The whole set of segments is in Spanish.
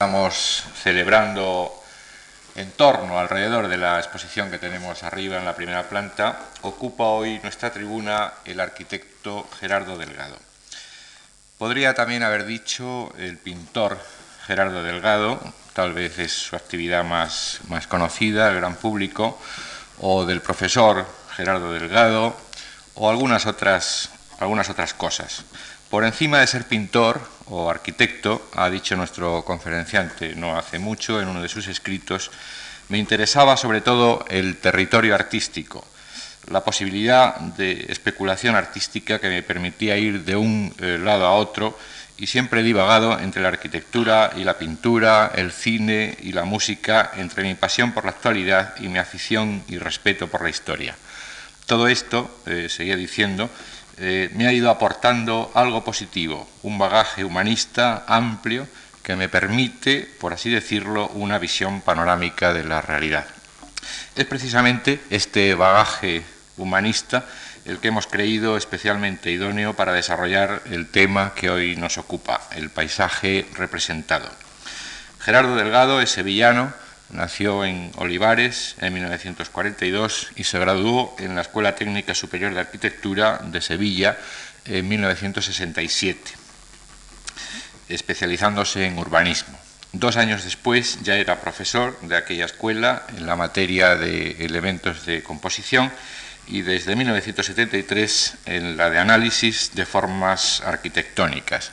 Estamos celebrando en torno, alrededor de la exposición que tenemos arriba en la primera planta, ocupa hoy nuestra tribuna el arquitecto Gerardo Delgado. Podría también haber dicho el pintor Gerardo Delgado, tal vez es su actividad más, más conocida, el gran público, o del profesor Gerardo Delgado, o algunas otras, algunas otras cosas. Por encima de ser pintor o arquitecto, ha dicho nuestro conferenciante no hace mucho en uno de sus escritos, me interesaba sobre todo el territorio artístico, la posibilidad de especulación artística que me permitía ir de un eh, lado a otro y siempre divagado entre la arquitectura y la pintura, el cine y la música, entre mi pasión por la actualidad y mi afición y respeto por la historia. Todo esto, eh, seguía diciendo, eh, me ha ido aportando algo positivo, un bagaje humanista amplio que me permite, por así decirlo, una visión panorámica de la realidad. Es precisamente este bagaje humanista el que hemos creído especialmente idóneo para desarrollar el tema que hoy nos ocupa, el paisaje representado. Gerardo Delgado es sevillano, Nació en Olivares en 1942 y se graduó en la Escuela Técnica Superior de Arquitectura de Sevilla en 1967, especializándose en urbanismo. Dos años después ya era profesor de aquella escuela en la materia de elementos de composición y desde 1973 en la de análisis de formas arquitectónicas.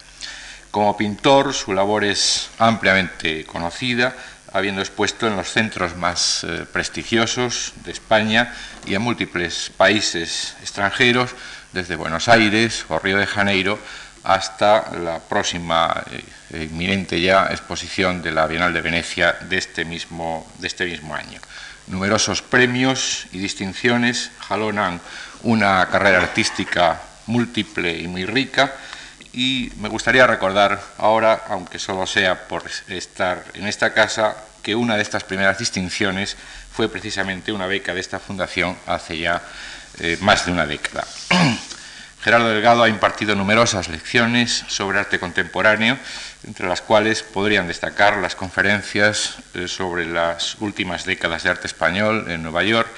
Como pintor, su labor es ampliamente conocida, habiendo expuesto en los centros más eh, prestigiosos de España y en múltiples países extranjeros, desde Buenos Aires o Río de Janeiro hasta la próxima e inminente ya exposición de la Bienal de Venecia de este mismo, de este mismo año. Numerosos premios y distinciones jalonan una carrera artística múltiple y muy rica y me gustaría recordar ahora, aunque solo sea por estar en esta casa, que una de estas primeras distinciones fue precisamente una beca de esta fundación hace ya eh, más de una década. Gerardo Delgado ha impartido numerosas lecciones sobre arte contemporáneo, entre las cuales podrían destacar las conferencias eh, sobre las últimas décadas de arte español en Nueva York,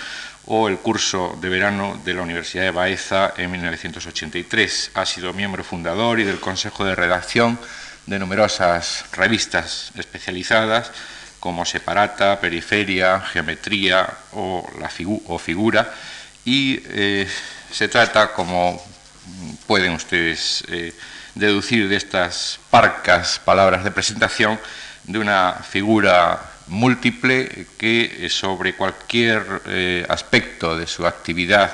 o el curso de verano de la Universidad de Baeza en 1983. Ha sido miembro fundador y del consejo de redacción de numerosas revistas especializadas como Separata, Periferia, Geometría o, la o Figura y eh, se trata, como pueden ustedes eh, deducir de estas parcas palabras de presentación, de una figura múltiple que eh, sobre cualquier eh, aspecto de su actividad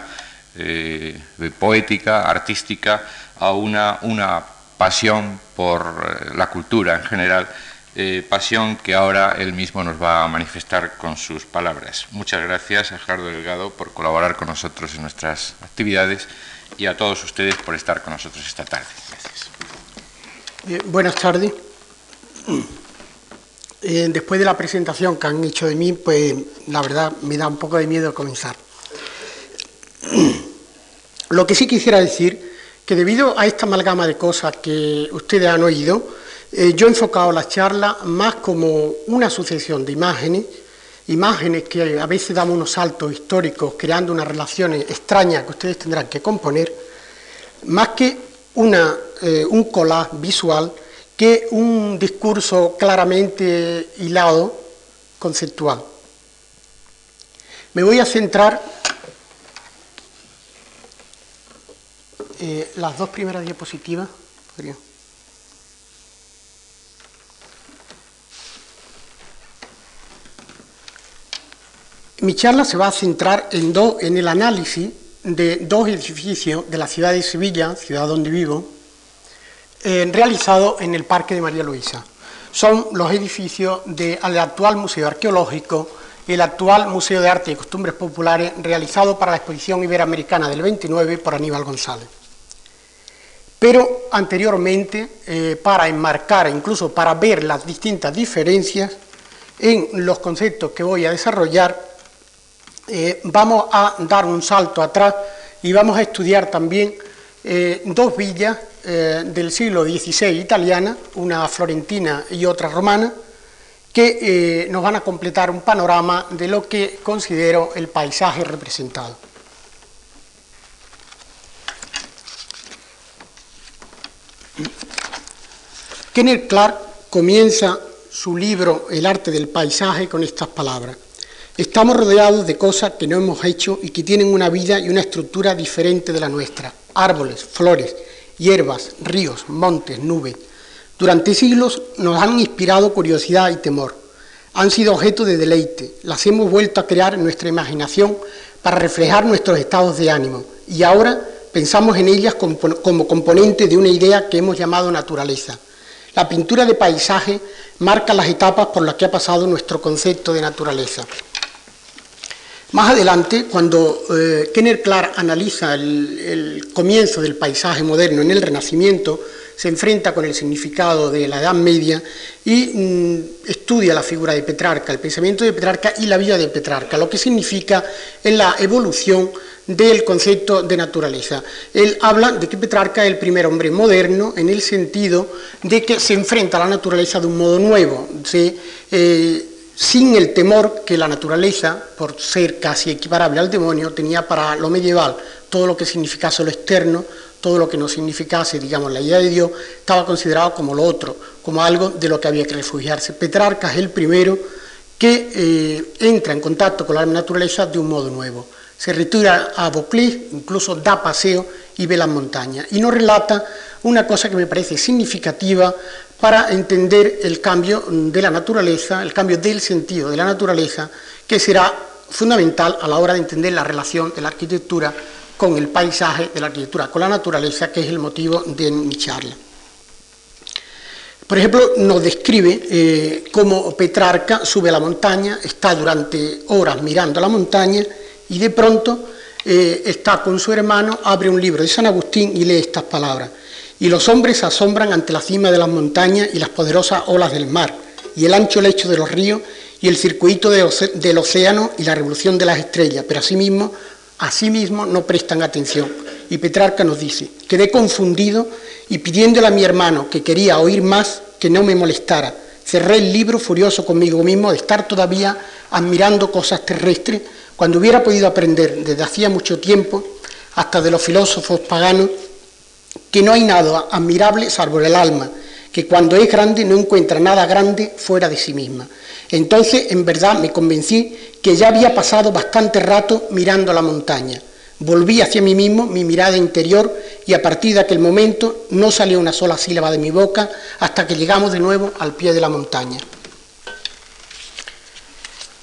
eh, poética, artística, a una, una pasión por la cultura en general, pasión que ahora él mismo nos va a manifestar con sus palabras. Muchas gracias a Gerardo Delgado por colaborar con nosotros en nuestras actividades y a todos ustedes por estar con nosotros esta tarde. Buenas tardes. Eh, después de la presentación que han hecho de mí, pues la verdad me da un poco de miedo comenzar. Lo que sí quisiera decir, que debido a esta amalgama de cosas que ustedes han oído, eh, yo he enfocado la charla más como una sucesión de imágenes, imágenes que a veces damos unos saltos históricos creando unas relaciones extrañas que ustedes tendrán que componer, más que una, eh, un collage visual que un discurso claramente hilado, conceptual. Me voy a centrar eh, las dos primeras diapositivas. Mi charla se va a centrar en, en el análisis de dos edificios de la ciudad de Sevilla, ciudad donde vivo, eh, realizado en el Parque de María Luisa. Son los edificios del actual Museo Arqueológico y el actual Museo de Arte y Costumbres Populares realizado para la Exposición Iberoamericana del 29 por Aníbal González. Pero anteriormente, eh, para enmarcar, incluso para ver las distintas diferencias en los conceptos que voy a desarrollar, eh, vamos a dar un salto atrás y vamos a estudiar también dos villas eh, del siglo XVI italiana, una florentina y otra romana, que eh, nos van a completar un panorama de lo que considero el paisaje representado. Kenneth Clark comienza su libro El arte del paisaje con estas palabras. Estamos rodeados de cosas que no hemos hecho y que tienen una vida y una estructura diferente de la nuestra. Árboles, flores, hierbas, ríos, montes, nubes. Durante siglos nos han inspirado curiosidad y temor. Han sido objeto de deleite. Las hemos vuelto a crear en nuestra imaginación para reflejar nuestros estados de ánimo. Y ahora pensamos en ellas como, componente de una idea que hemos llamado naturaleza. La pintura de paisaje marca las etapas por las que ha pasado nuestro concepto de naturaleza. Más adelante, cuando eh, Kenneth Clark analiza el, comienzo del paisaje moderno en el Renacimiento, se enfrenta con el significado de la Edad Media y mm, estudia la figura de Petrarca, el pensamiento de Petrarca y la vida de Petrarca, lo que significa en la evolución del concepto de naturaleza. Él habla de que Petrarca es el primer hombre moderno en el sentido de que se enfrenta a la naturaleza de un modo nuevo, eh, sin el temor que la naturaleza, por ser casi equiparable al demonio, tenía para lo medieval, todo lo que significase lo externo, todo lo que no significase, digamos, la idea de Dios, estaba considerado como lo otro, como algo de lo que había que refugiarse. Petrarca es el primero que eh, entra en contacto con la naturaleza de un modo nuevo se retira a Vauclés, incluso da paseo y ve las montañas. Y nos relata una cosa que me parece significativa para entender el cambio de la naturaleza, el cambio del sentido de la naturaleza, que será fundamental a la hora de entender la relación de la arquitectura con el paisaje, de la arquitectura con la naturaleza, que es el motivo de mi charla. Por ejemplo, nos describe eh, cómo Petrarca sube a la montaña, está durante horas mirando la montaña, y de pronto eh, está con su hermano, abre un libro de San Agustín y lee estas palabras. Y los hombres se asombran ante la cima de las montañas y las poderosas olas del mar, y el ancho lecho de los ríos, y el circuito del océano y la revolución de las estrellas, pero asimismo, asimismo no prestan atención. Y Petrarca nos dice, quedé confundido y pidiéndole a mi hermano que quería oír más, que no me molestara. Cerré el libro furioso conmigo mismo de estar todavía admirando cosas terrestres cuando hubiera podido aprender desde hacía mucho tiempo, hasta de los filósofos paganos, que no hay nada admirable salvo el alma, que cuando es grande no encuentra nada grande fuera de sí misma. Entonces, en verdad, me convencí que ya había pasado bastante rato mirando la montaña. Volví hacia mí mismo mi mirada interior y a partir de aquel momento no salió una sola sílaba de mi boca hasta que llegamos de nuevo al pie de la montaña.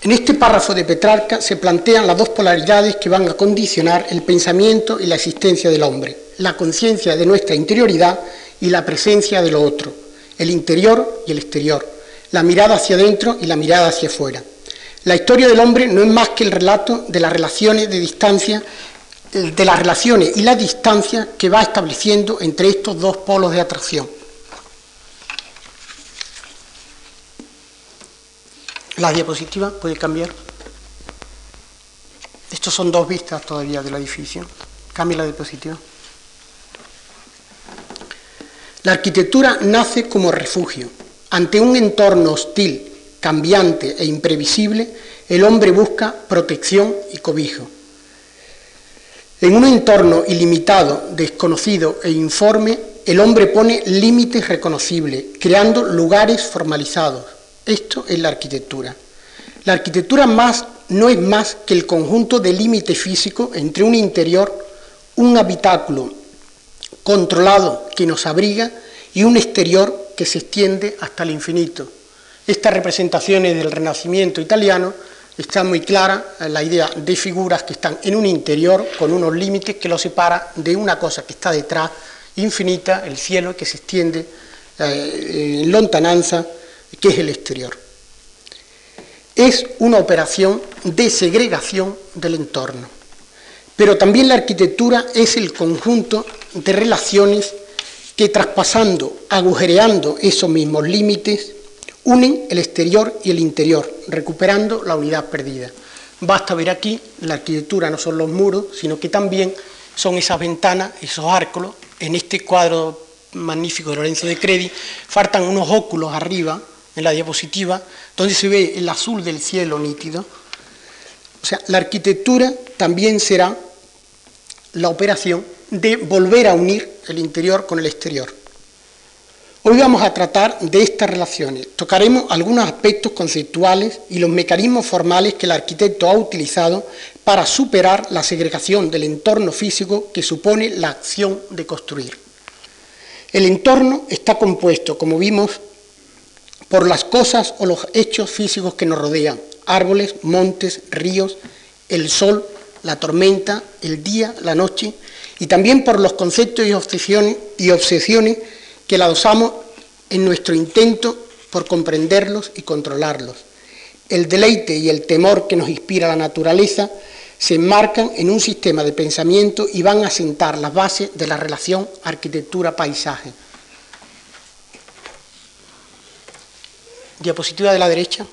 En este párrafo de Petrarca se plantean las dos polaridades que van a condicionar el pensamiento y la existencia del hombre, la conciencia de nuestra interioridad y la presencia de lo otro, el interior y el exterior, la mirada hacia adentro y la mirada hacia afuera. La historia del hombre no es más que el relato de las relaciones de distancia, de las relaciones y la distancia que va estableciendo entre estos dos polos de atracción. La diapositiva puede cambiar. Estos son dos vistas todavía del edificio. Cambia la diapositiva. La arquitectura nace como refugio. Ante un entorno hostil, cambiante e imprevisible, el hombre busca protección y cobijo. En un entorno ilimitado, desconocido e informe, el hombre pone límites reconocibles, creando lugares formalizados, esto es la arquitectura. La arquitectura más no es más que el conjunto de límite físico entre un interior, un habitáculo controlado que nos abriga y un exterior que se extiende hasta el infinito. Estas representaciones del Renacimiento italiano están muy claras, la idea de figuras que están en un interior con unos límites que los separa de una cosa que está detrás, infinita, el cielo que se extiende eh, en lontananza que es el exterior. Es una operación de segregación del entorno, pero también la arquitectura es el conjunto de relaciones que traspasando, agujereando esos mismos límites, unen el exterior y el interior, recuperando la unidad perdida. Basta ver aquí, la arquitectura no son los muros, sino que también son esas ventanas, esos árcolos. En este cuadro magnífico de Lorenzo de Credi, faltan unos óculos arriba en la diapositiva, donde se ve el azul del cielo nítido. O sea, la arquitectura también será la operación de volver a unir el interior con el exterior. Hoy vamos a tratar de estas relaciones. Tocaremos algunos aspectos conceptuales y los mecanismos formales que el arquitecto ha utilizado para superar la segregación del entorno físico que supone la acción de construir. El entorno está compuesto, como vimos, por las cosas o los hechos físicos que nos rodean, árboles, montes, ríos, el sol, la tormenta, el día, la noche, y también por los conceptos y obsesiones, y obsesiones que la adosamos en nuestro intento por comprenderlos y controlarlos. El deleite y el temor que nos inspira la naturaleza se enmarcan en un sistema de pensamiento y van a sentar las bases de la relación arquitectura-paisaje. Diapositiva de la derecha.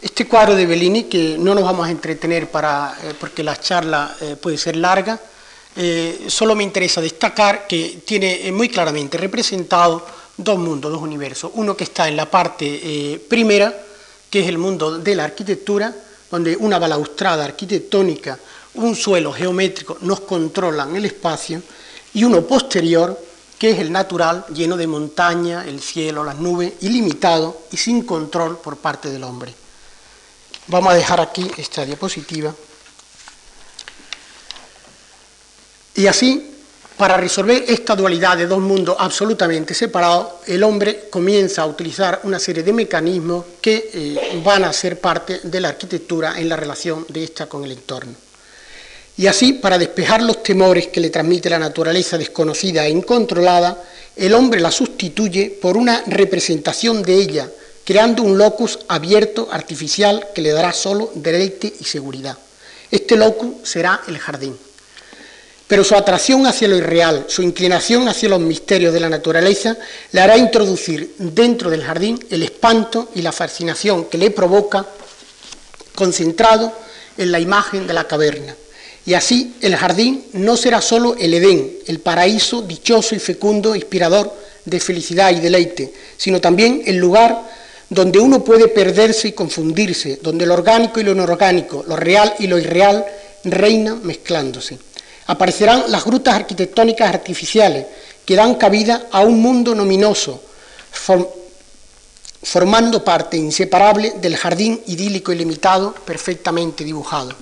Este cuadro de Bellini, que no nos vamos a entretener para, eh, porque la charla eh, puede ser larga, eh, solo me interesa destacar que tiene muy claramente representado dos mundos, dos universos. Uno que está en la parte primera, que es el mundo de la arquitectura, donde una balaustrada arquitectónica, un suelo geométrico nos controlan el espacio, y uno posterior, que es el natural, lleno de montaña, el cielo, las nubes, ilimitado y sin control por parte del hombre. Vamos a dejar aquí esta diapositiva. Y así, para resolver esta dualidad de dos mundos absolutamente separados, el hombre comienza a utilizar una serie de mecanismos que eh, van a ser parte de la arquitectura en la relación de esta con el entorno. Y así, para despejar los temores que le transmite la naturaleza desconocida e incontrolada, el hombre la sustituye por una representación de ella, creando un locus abierto, artificial, que le dará solo deleite y seguridad. Este locus será el jardín. Pero su atracción hacia lo irreal, su inclinación hacia los misterios de la naturaleza, le hará introducir dentro del jardín el espanto y la fascinación que le provoca concentrado en la imagen de la caverna. Y así el jardín no será solo el Edén, el paraíso dichoso y fecundo, inspirador de felicidad y deleite, sino también el lugar donde uno puede perderse y confundirse, donde lo orgánico y lo inorgánico, lo real y lo irreal reinan mezclándose. Aparecerán las grutas arquitectónicas artificiales que dan cabida a un mundo nominoso, formando parte inseparable del jardín idílico y limitado perfectamente dibujado.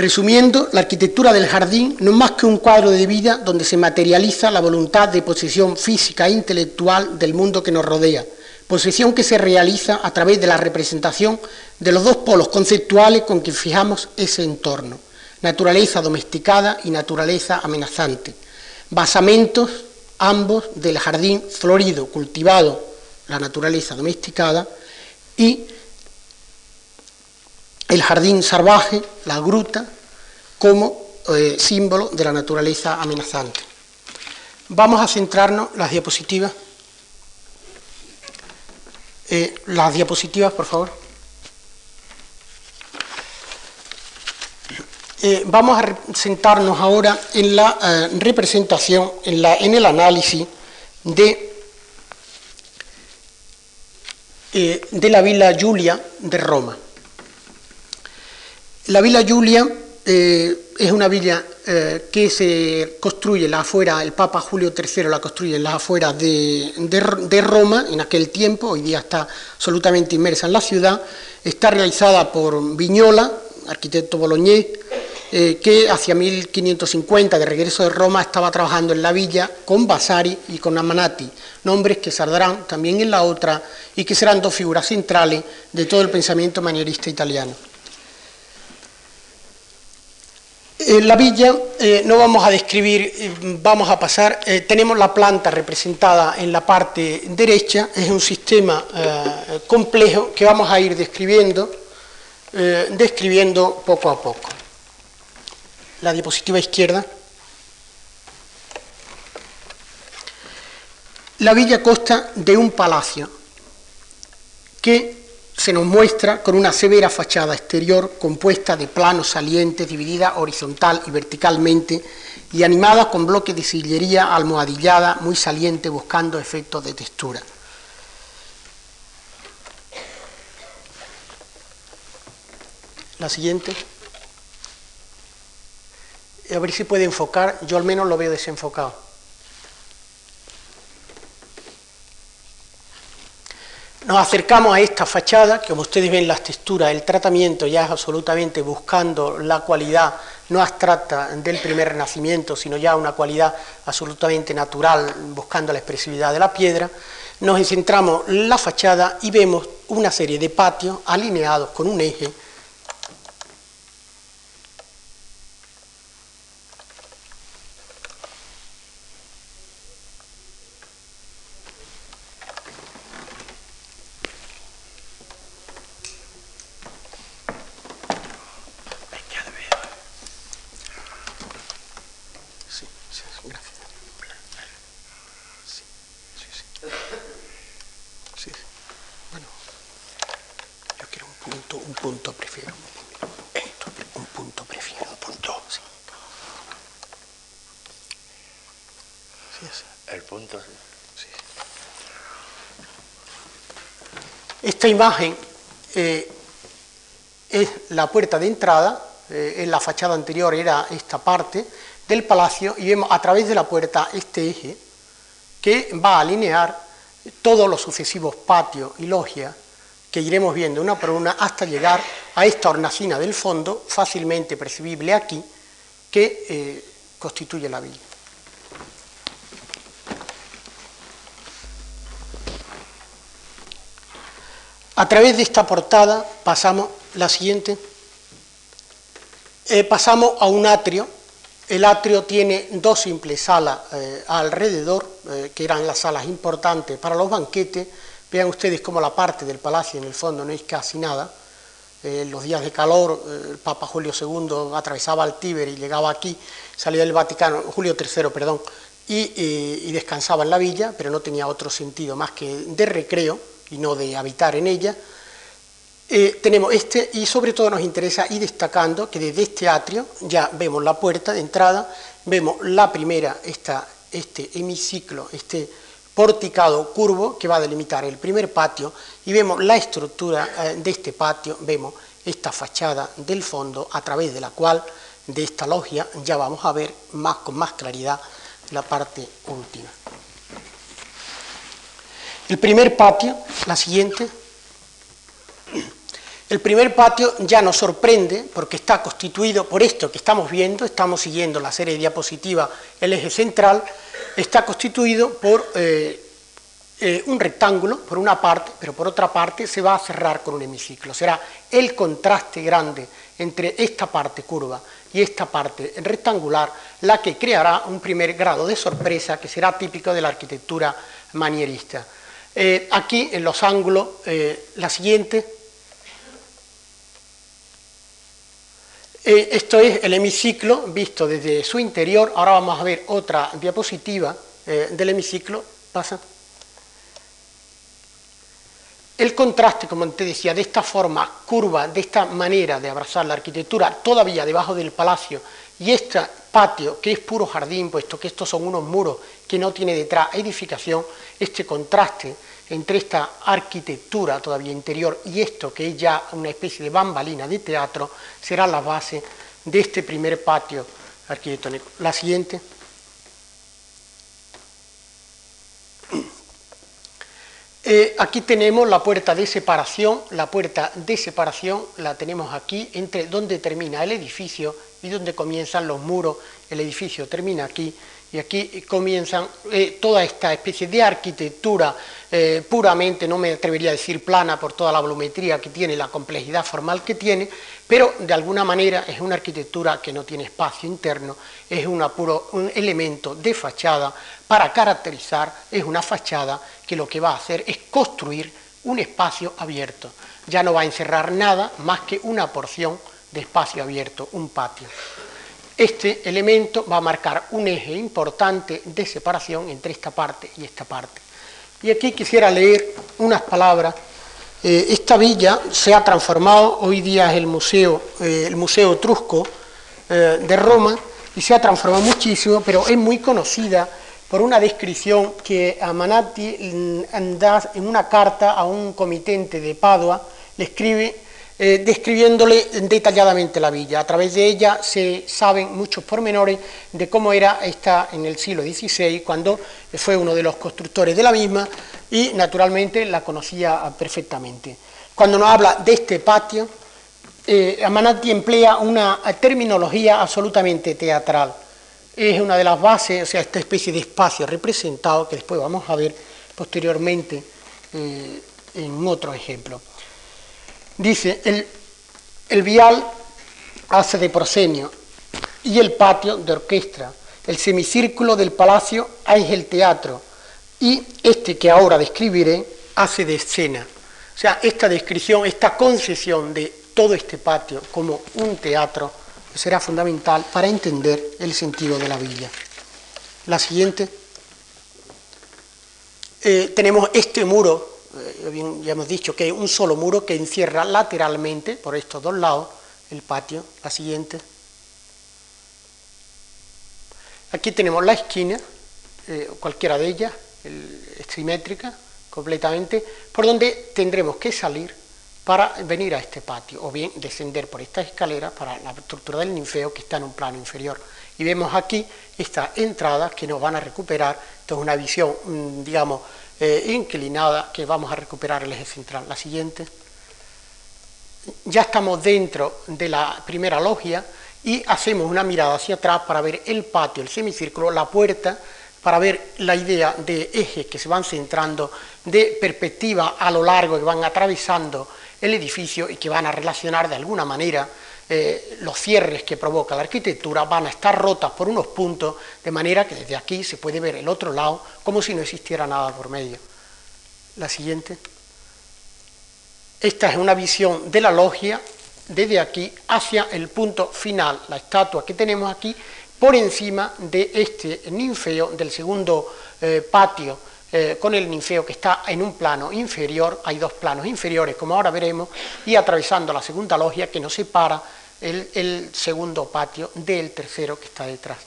Resumiendo, la arquitectura del jardín no es más que un cuadro de vida donde se materializa la voluntad de posesión física e intelectual del mundo que nos rodea, posesión que se realiza a través de la representación de los dos polos conceptuales con que fijamos ese entorno, naturaleza domesticada y naturaleza amenazante, basamentos ambos del jardín florido, cultivado, la naturaleza domesticada, y el jardín salvaje, la gruta, como eh, símbolo de la naturaleza amenazante. Vamos a centrarnos las diapositivas. Eh, las diapositivas, por favor. Eh, vamos a sentarnos ahora en la representación, en, la, en, el análisis de, de la Villa Giulia de Roma. La Villa Giulia es una villa que se construye en la afuera, el Papa Julio III la construye en las afueras de Roma en aquel tiempo, hoy día está absolutamente inmersa en la ciudad, está realizada por Viñola, arquitecto boloñés, eh, que hacia 1550, de regreso de Roma, estaba trabajando en la villa con Vasari y con Amanati, nombres que saldrán también en la otra y que serán dos figuras centrales de todo el pensamiento manierista italiano. En la villa eh, no vamos a describir, eh, vamos a pasar, eh, tenemos la planta representada en la parte derecha, es un sistema complejo que vamos a ir describiendo, describiendo poco a poco la diapositiva izquierda. La villa consta de un palacio que se nos muestra con una severa fachada exterior compuesta de planos salientes, dividida horizontal y verticalmente y animada con bloques de sillería almohadillada muy saliente buscando efectos de textura. La siguiente. A ver si puede enfocar, yo al menos lo veo desenfocado. Nos acercamos a esta fachada, que como ustedes ven las texturas, el tratamiento ya es absolutamente buscando la cualidad no abstracta del primer renacimiento, sino ya una cualidad absolutamente natural, buscando la expresividad de la piedra. Nos centramos en la fachada y vemos una serie de patios alineados con un eje Esta imagen eh, es la puerta de entrada, eh, en la fachada anterior era esta parte del palacio y vemos a través de la puerta este eje que va a alinear todos los sucesivos patios y logias que iremos viendo una por una hasta llegar a esta hornacina del fondo, fácilmente percibible aquí, que eh, constituye la villa. A través de esta portada pasamos, la siguiente, eh, pasamos a un atrio. El atrio tiene dos simples salas eh, alrededor, eh, que eran las salas importantes para los banquetes. Vean ustedes cómo la parte del palacio en el fondo no es casi nada. En los días de calor, el Papa Julio II atravesaba el Tíber y llegaba aquí, salía del Vaticano, Julio III, perdón, y descansaba en la villa, pero no tenía otro sentido más que de recreo y no de habitar en ella, eh, tenemos este y sobre todo nos interesa ir destacando que desde este atrio ya vemos la puerta de entrada, vemos la primera, esta, este hemiciclo, este porticado curvo que va a delimitar el primer patio y vemos la estructura eh, de este patio, vemos esta fachada del fondo a través de la cual de esta logia ya vamos a ver más con más claridad la parte última. El primer patio, la siguiente. El primer patio ya nos sorprende porque está constituido por esto que estamos viendo, estamos siguiendo la serie de el eje central, está constituido por eh, eh, un rectángulo, por una parte, pero por otra parte se va a cerrar con un hemiciclo. Será el contraste grande entre esta parte curva y esta parte rectangular la que creará un primer grado de sorpresa que será típico de la arquitectura manierista. Eh, aquí en los ángulos, eh, la siguiente. Eh, esto es el hemiciclo visto desde su interior. Ahora vamos a ver otra diapositiva del hemiciclo. Pasa. El contraste, como te decía, de esta forma curva, de esta manera de abrazar la arquitectura, todavía debajo del palacio, y este patio, que es puro jardín, puesto que estos son unos muros que no tiene detrás edificación, este contraste entre esta arquitectura todavía interior y esto que es ya una especie de bambalina de teatro, será la base de este primer patio arquitectónico. La siguiente. Eh, aquí tenemos la puerta de separación, la puerta de separación la tenemos aquí entre donde termina el edificio y donde comienzan los muros, el edificio termina aquí y aquí comienzan eh, toda esta especie de arquitectura eh, puramente, no me atrevería a decir plana por toda la volumetría que tiene, la complejidad formal que tiene, pero de alguna manera es una arquitectura que no tiene espacio interno, es una puro, un elemento de fachada para caracterizar, es una fachada que lo que va a hacer es construir un espacio abierto. Ya no va a encerrar nada más que una porción de espacio abierto, un patio. Este elemento va a marcar un eje importante de separación entre esta parte y esta parte. Y aquí quisiera leer unas palabras Eh, esta villa se ha transformado, hoy día es el Museo, eh, el museo Etrusco de Roma, y se ha transformado muchísimo, pero es muy conocida por una descripción que Amanati mm, da en una carta a un comitente de Padua, le escribe eh, describiéndole detalladamente la villa. A través de ella se saben muchos pormenores de cómo era esta en el siglo XVI, cuando fue uno de los constructores de la misma y naturalmente la conocía perfectamente. Cuando nos habla de este patio, eh, Amanati emplea una terminología absolutamente teatral. Es una de las bases, o sea, esta especie de espacio representado que después vamos a ver posteriormente eh, en otro ejemplo. Dice, el, vial hace de proscenio y el patio de orquesta. El semicírculo del palacio es el teatro y este que ahora describiré hace de escena. O sea, esta descripción, esta concesión de todo este patio como un teatro será fundamental para entender el sentido de la villa. La siguiente. Eh, tenemos este muro eh, ya hemos dicho que hay un solo muro que encierra lateralmente, por estos dos lados, el patio. La siguiente. Aquí tenemos la esquina, eh, cualquiera de ellas, simétrica, completamente, por donde tendremos que salir para venir a este patio, o bien descender por esta escalera para la estructura del ninfeo que está en un plano inferior. Y vemos aquí estas entradas que nos van a recuperar, esto es una visión, mm, digamos, eh, inclinada que vamos a recuperar el eje central. La siguiente. Ya estamos dentro de la primera logia y hacemos una mirada hacia atrás para ver el patio, el semicírculo, la puerta, para ver la idea de ejes que se van centrando, de perspectiva a lo largo que van atravesando el edificio y que van a relacionar de alguna manera eh, los cierres que provoca la arquitectura van a estar rotas por unos puntos, de manera que desde aquí se puede ver el otro lado como si no existiera nada por medio. La siguiente. Esta es una visión de la logia desde aquí hacia el punto final, la estatua que tenemos aquí, por encima de este ninfeo del segundo eh, patio, eh, con el ninfeo que está en un plano inferior, hay dos planos inferiores, como ahora veremos, y atravesando la segunda logia que nos separa el, segundo patio del tercero que está detrás.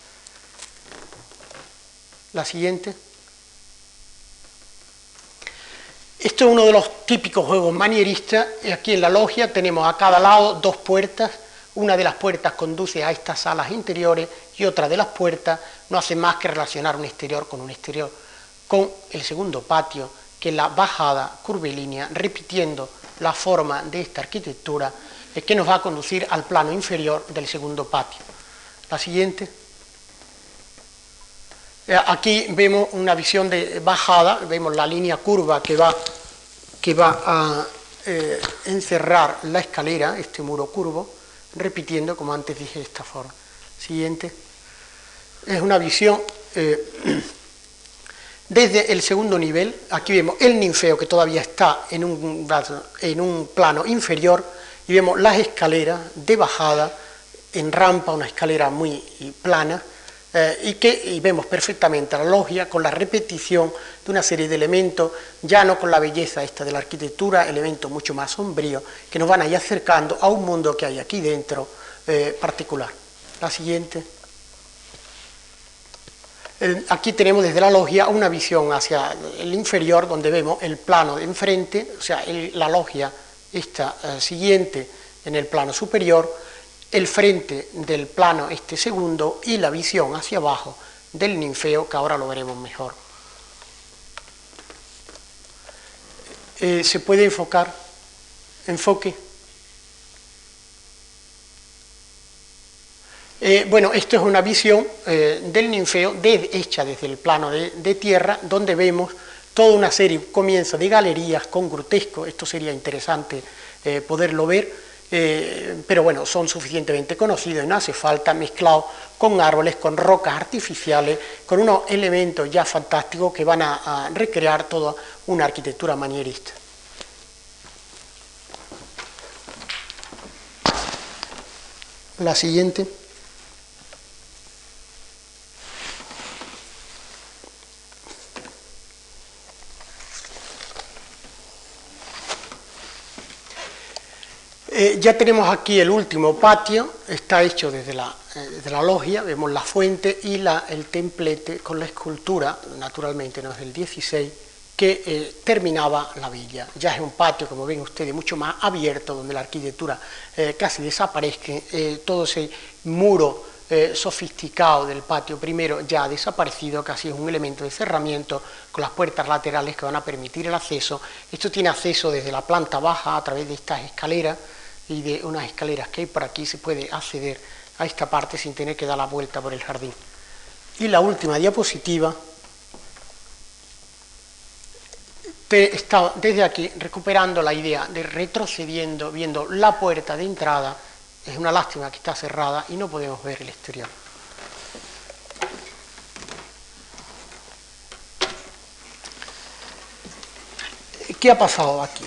La siguiente. Esto es uno de los típicos juegos manieristas. Aquí en la logia tenemos a cada lado dos puertas. Una de las puertas conduce a estas salas interiores y otra de las puertas no hace más que relacionar un exterior con un exterior, con el segundo patio, que la bajada curvilínea, repitiendo la forma de esta arquitectura que nos va a conducir al plano inferior del segundo patio. La siguiente. Eh, aquí vemos una visión de bajada, vemos la línea curva que va, que va a eh, encerrar la escalera, este muro curvo, repitiendo, como antes dije, esta forma. Siguiente. Es una visión eh, desde el segundo nivel. Aquí vemos el ninfeo que todavía está en un, en un plano inferior y vemos las escaleras de bajada en rampa, una escalera muy plana, eh, y que vemos perfectamente la logia con la repetición de una serie de elementos, ya no con la belleza esta de la arquitectura, elementos mucho más sombríos, que nos van a acercando a un mundo que hay aquí dentro eh, particular. La siguiente. aquí tenemos desde la logia una visión hacia el inferior, donde vemos el plano de enfrente, o sea, la logia esta eh, siguiente en el plano superior, el frente del plano este segundo y la visión hacia abajo del ninfeo, que ahora lo veremos mejor. Eh, ¿Se puede enfocar? Enfoque. Eh, bueno, esto es una visión del ninfeo hecha desde el plano de, de tierra, donde vemos toda una serie, comienza de galerías con grotesco, esto sería interesante eh, poderlo ver, eh, pero bueno, son suficientemente conocidos y no hace falta mezclado con árboles, con rocas artificiales, con unos elementos ya fantásticos que van a recrear toda una arquitectura manierista. La siguiente. Eh, ya tenemos aquí el último patio, está hecho desde la, eh, logia, vemos la fuente y el templete con la escultura, naturalmente no es del 16, que eh, terminaba la villa. Ya es un patio, como ven ustedes, mucho más abierto, donde la arquitectura casi desaparece, todo ese muro sofisticado del patio primero ya ha desaparecido, casi es un elemento de cerramiento con las puertas laterales que van a permitir el acceso. Esto tiene acceso desde la planta baja a través de estas escaleras y de unas escaleras que hay por aquí se puede acceder a esta parte sin tener que dar la vuelta por el jardín. Y la última diapositiva está desde aquí recuperando la idea de retrocediendo, viendo la puerta de entrada. Es una lástima que está cerrada y no podemos ver el exterior. ¿Qué ha pasado aquí?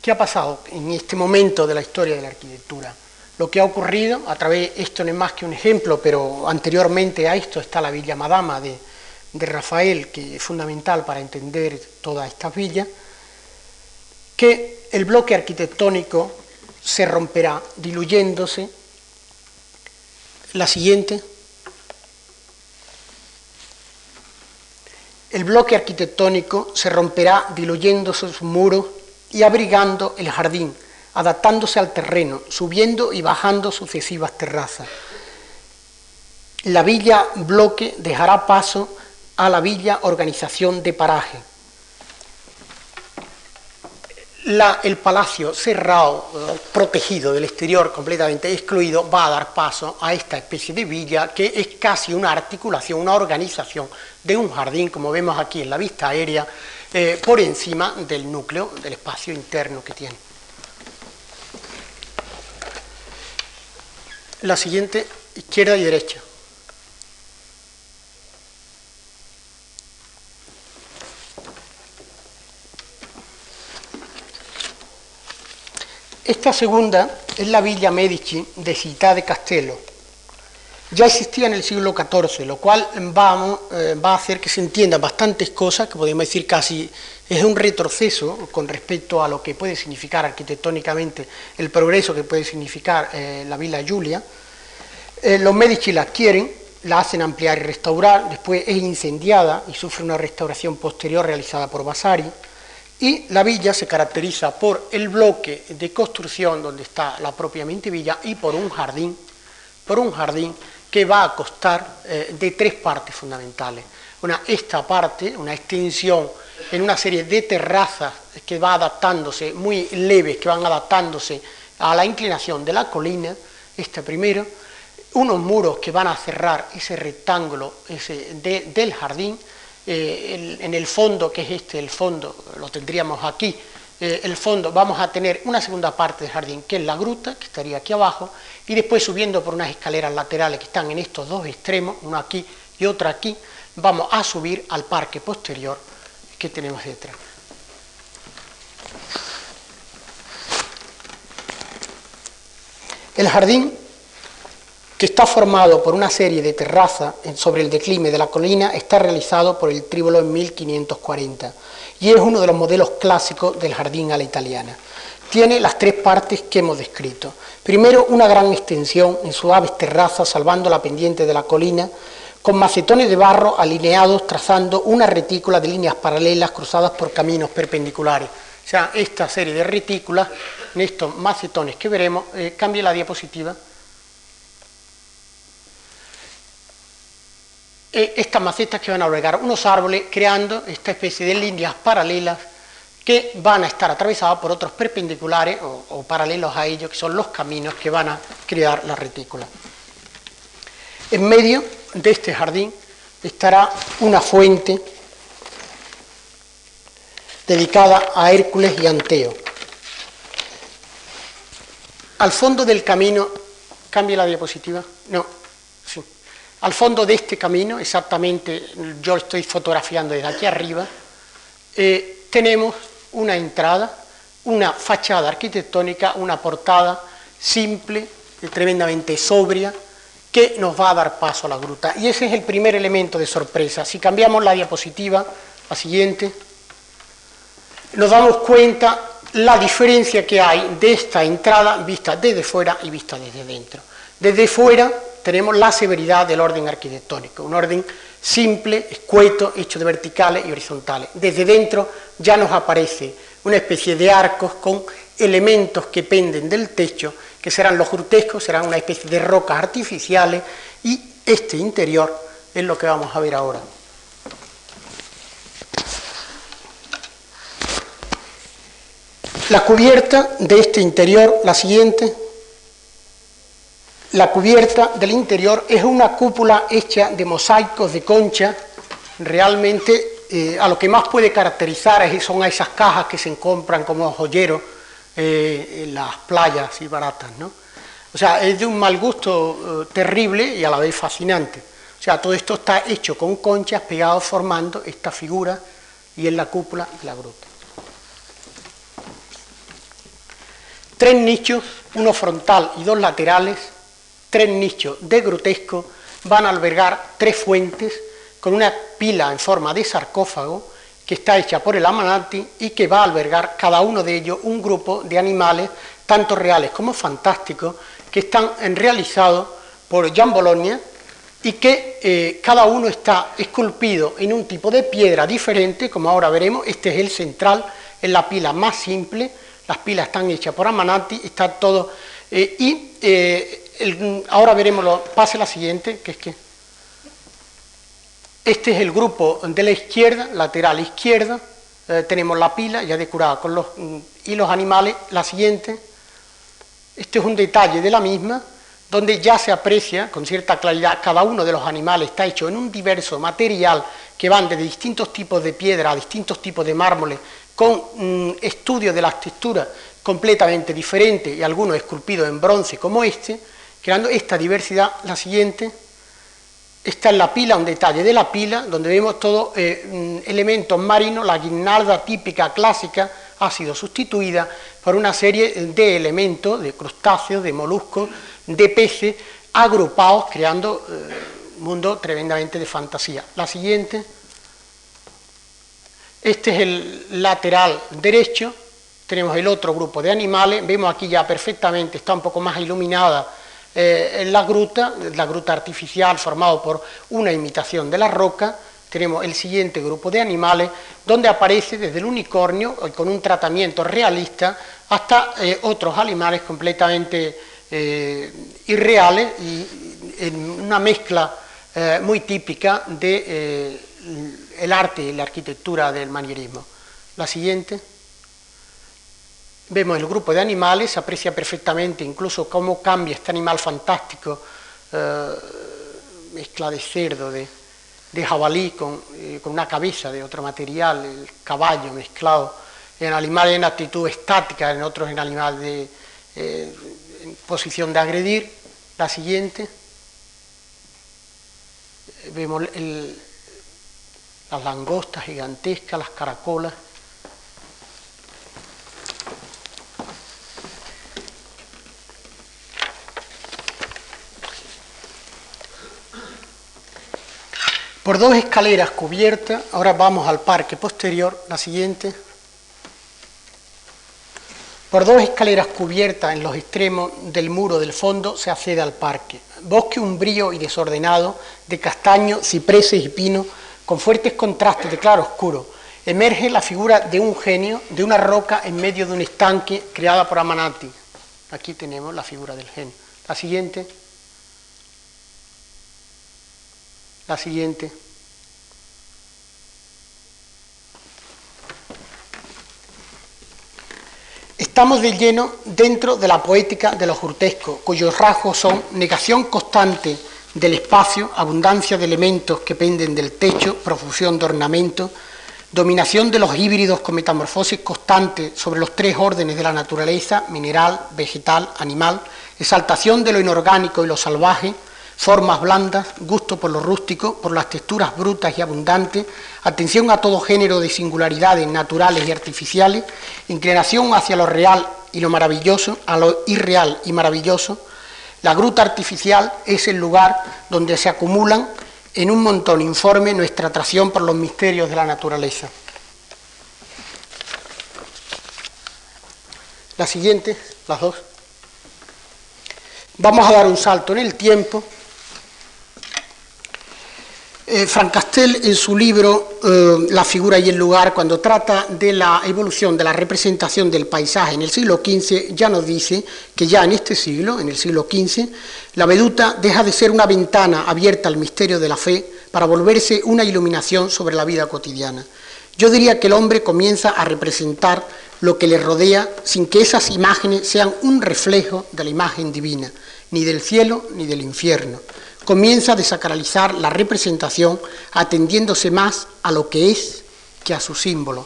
¿Qué ha pasado en este momento de la historia de la arquitectura? Lo que ha ocurrido, a través, esto no es más que un ejemplo, pero anteriormente a esto está la Villa Madama de, Rafael, que es fundamental para entender toda esta villa, que el bloque arquitectónico se romperá diluyéndose. La siguiente. El bloque arquitectónico se romperá diluyendo sus muros y abrigando el jardín, adaptándose al terreno, subiendo y bajando sucesivas terrazas. La villa bloque dejará paso a la villa organización de paraje. el palacio cerrado, protegido del exterior, completamente excluido, va a dar paso a esta especie de villa que es casi una articulación, una organización de un jardín, como vemos aquí en la vista aérea, eh, por encima del núcleo, del espacio interno que tiene. La siguiente, izquierda y derecha. Esta segunda es la Villa Medici de Città de Castello, ya existía en el siglo XIV, lo cual eh, va a hacer que se entiendan bastantes cosas, que podemos decir casi es un retroceso con respecto a lo que puede significar arquitectónicamente el progreso que puede significar eh, la Villa Giulia. Eh, los Medici la adquieren, la hacen ampliar y restaurar, después es incendiada y sufre una restauración posterior realizada por Vasari. Y la villa se caracteriza por el bloque de construcción donde está la propiamente villa y por un jardín, por un jardín que va a costar eh, de tres partes fundamentales. Una, esta parte, una extensión en una serie de terrazas que va adaptándose, muy leves, que van adaptándose a la inclinación de la colina, este primero, unos muros que van a cerrar ese rectángulo ese del jardín, eh, en el fondo, que es este, el fondo, lo tendríamos aquí, eh, el fondo, vamos a tener una segunda parte del jardín, que es la gruta, que estaría aquí abajo, y después subiendo por unas escaleras laterales que están en estos dos extremos, una aquí y otra aquí, vamos a subir al parque posterior que tenemos detrás. El jardín, que está formado por una serie de terrazas sobre el declive de la colina, está realizado por el Trívolo en 1540 y es uno de los modelos clásicos del jardín a la italiana. Tiene las tres partes que hemos descrito. Primero, una gran extensión en suaves terrazas, salvando la pendiente de la colina, con macetones de barro alineados, trazando una retícula de líneas paralelas cruzadas por caminos perpendiculares. O sea, esta serie de retículas, en estos macetones que veremos, eh, cambia la diapositiva. Eh, estas macetas que van a albergar unos árboles creando esta especie de líneas paralelas que van a estar atravesadas por otros perpendiculares o, paralelos a ellos, que son los caminos que van a crear la retícula. En medio de este jardín estará una fuente dedicada a Hércules y Anteo. Al fondo del camino, cambia la diapositiva, no. Al fondo de este camino, exactamente, yo estoy fotografiando desde aquí arriba, eh, tenemos una entrada, una fachada arquitectónica, una portada simple, tremendamente sobria, que nos va a dar paso a la gruta. Y ese es el primer elemento de sorpresa. Si cambiamos la diapositiva, la siguiente, nos damos cuenta la diferencia que hay de esta entrada vista desde fuera y vista desde dentro. Desde fuera tenemos la severidad del orden arquitectónico, un orden simple, escueto, hecho de verticales y horizontales. Desde dentro ya nos aparece una especie de arcos con elementos que penden del techo, que serán los grutescos, serán una especie de rocas artificiales, y este interior es lo que vamos a ver ahora. La cubierta de este interior, la siguiente, la cubierta del interior es una cúpula hecha de mosaicos de concha, realmente eh, a lo que más puede caracterizar son a esas cajas que se compran como joyeros eh, en las playas y baratas, ¿no? O sea, es de un mal gusto eh, terrible y a la vez fascinante. O sea, todo esto está hecho con conchas pegados formando esta figura y en la cúpula de la gruta. Tres nichos, uno frontal y dos laterales, tres nichos de grotesco, van a albergar tres fuentes con una pila en forma de sarcófago que está hecha por el Amanati y que va a albergar cada uno de ellos un grupo de animales, tanto reales como fantásticos, que están realizados por Jean Bologna y que eh, cada uno está esculpido en un tipo de piedra diferente, como ahora veremos, este es el central, es la pila más simple, las pilas están hechas por Amanati, está todo, eh, y eh, ahora veremos, pase la siguiente, que es que este es el grupo de la izquierda, lateral izquierda, eh, tenemos la pila ya decorada con los, mm, y los animales, la siguiente, este es un detalle de la misma, donde ya se aprecia con cierta claridad cada uno de los animales está hecho en un diverso material que van desde distintos tipos de piedra a distintos tipos de mármoles, con mm, estudio de las texturas completamente diferentes y algunos esculpidos en bronce como este, creando esta diversidad, la siguiente, Está en la pila, un detalle de la pila, donde vemos todos eh, mm, elementos marinos, la guirnalda típica clásica ha sido sustituida por una serie de elementos, de crustáceos, de moluscos, de peces, agrupados, creando eh, un mundo tremendamente de fantasía. La siguiente, este es el lateral derecho, tenemos el otro grupo de animales, vemos aquí ya perfectamente, está un poco más iluminada eh, en la gruta, la gruta artificial formado por una imitación de la roca, tenemos el siguiente grupo de animales, donde aparece desde el unicornio, con un tratamiento realista, hasta eh, otros animales completamente eh, irreales y en una mezcla muy típica del el arte y la arquitectura del manierismo. La siguiente. Vemos el grupo de animales, se aprecia perfectamente incluso cómo cambia este animal fantástico, eh, mezcla de cerdo, de, jabalí eh, con, una cabeza de otro material, el caballo mezclado, en animales en actitud estática, en otros en animales de, eh, en posición de agredir. La siguiente, vemos las langostas gigantescas, las caracolas. Por dos escaleras cubiertas, ahora vamos al parque posterior, la siguiente, por dos escaleras cubiertas en los extremos del muro del fondo se accede al parque. Bosque umbrío y desordenado de castaño, cipreses y pino, con fuertes contrastes de claro oscuro. Emerge la figura de un genio, de una roca en medio de un estanque creada por Amanati. Aquí tenemos la figura del genio. La siguiente. La siguiente. Estamos de lleno dentro de la poética de los grotescos, cuyos rasgos son negación constante del espacio, abundancia de elementos que penden del techo, profusión de ornamentos, dominación de los híbridos con metamorfosis constante sobre los tres órdenes de la naturaleza, mineral, vegetal, animal, exaltación de lo inorgánico y lo salvaje, formas blandas, gusto por lo rústico, por las texturas brutas y abundantes, atención a todo género de singularidades naturales y artificiales, inclinación hacia lo real y lo maravilloso, a lo irreal y maravilloso. La gruta artificial es el lugar donde se acumulan en un montón informe nuestra atracción por los misterios de la naturaleza. La siguiente, las dos. Vamos a dar un salto en el tiempo. Eh, Frank Castell, en su libro eh, La figura y el lugar, cuando trata de la evolución de la representación del paisaje en el siglo XV, ya nos dice que ya en este siglo, en el siglo XV, la veduta deja de ser una ventana abierta al misterio de la fe para volverse una iluminación sobre la vida cotidiana. Yo diría que el hombre comienza a representar lo que le rodea sin que esas imágenes sean un reflejo de la imagen divina, ni del cielo ni del infierno. Comienza a desacralizar la representación atendiéndose más a lo que es que a su símbolo.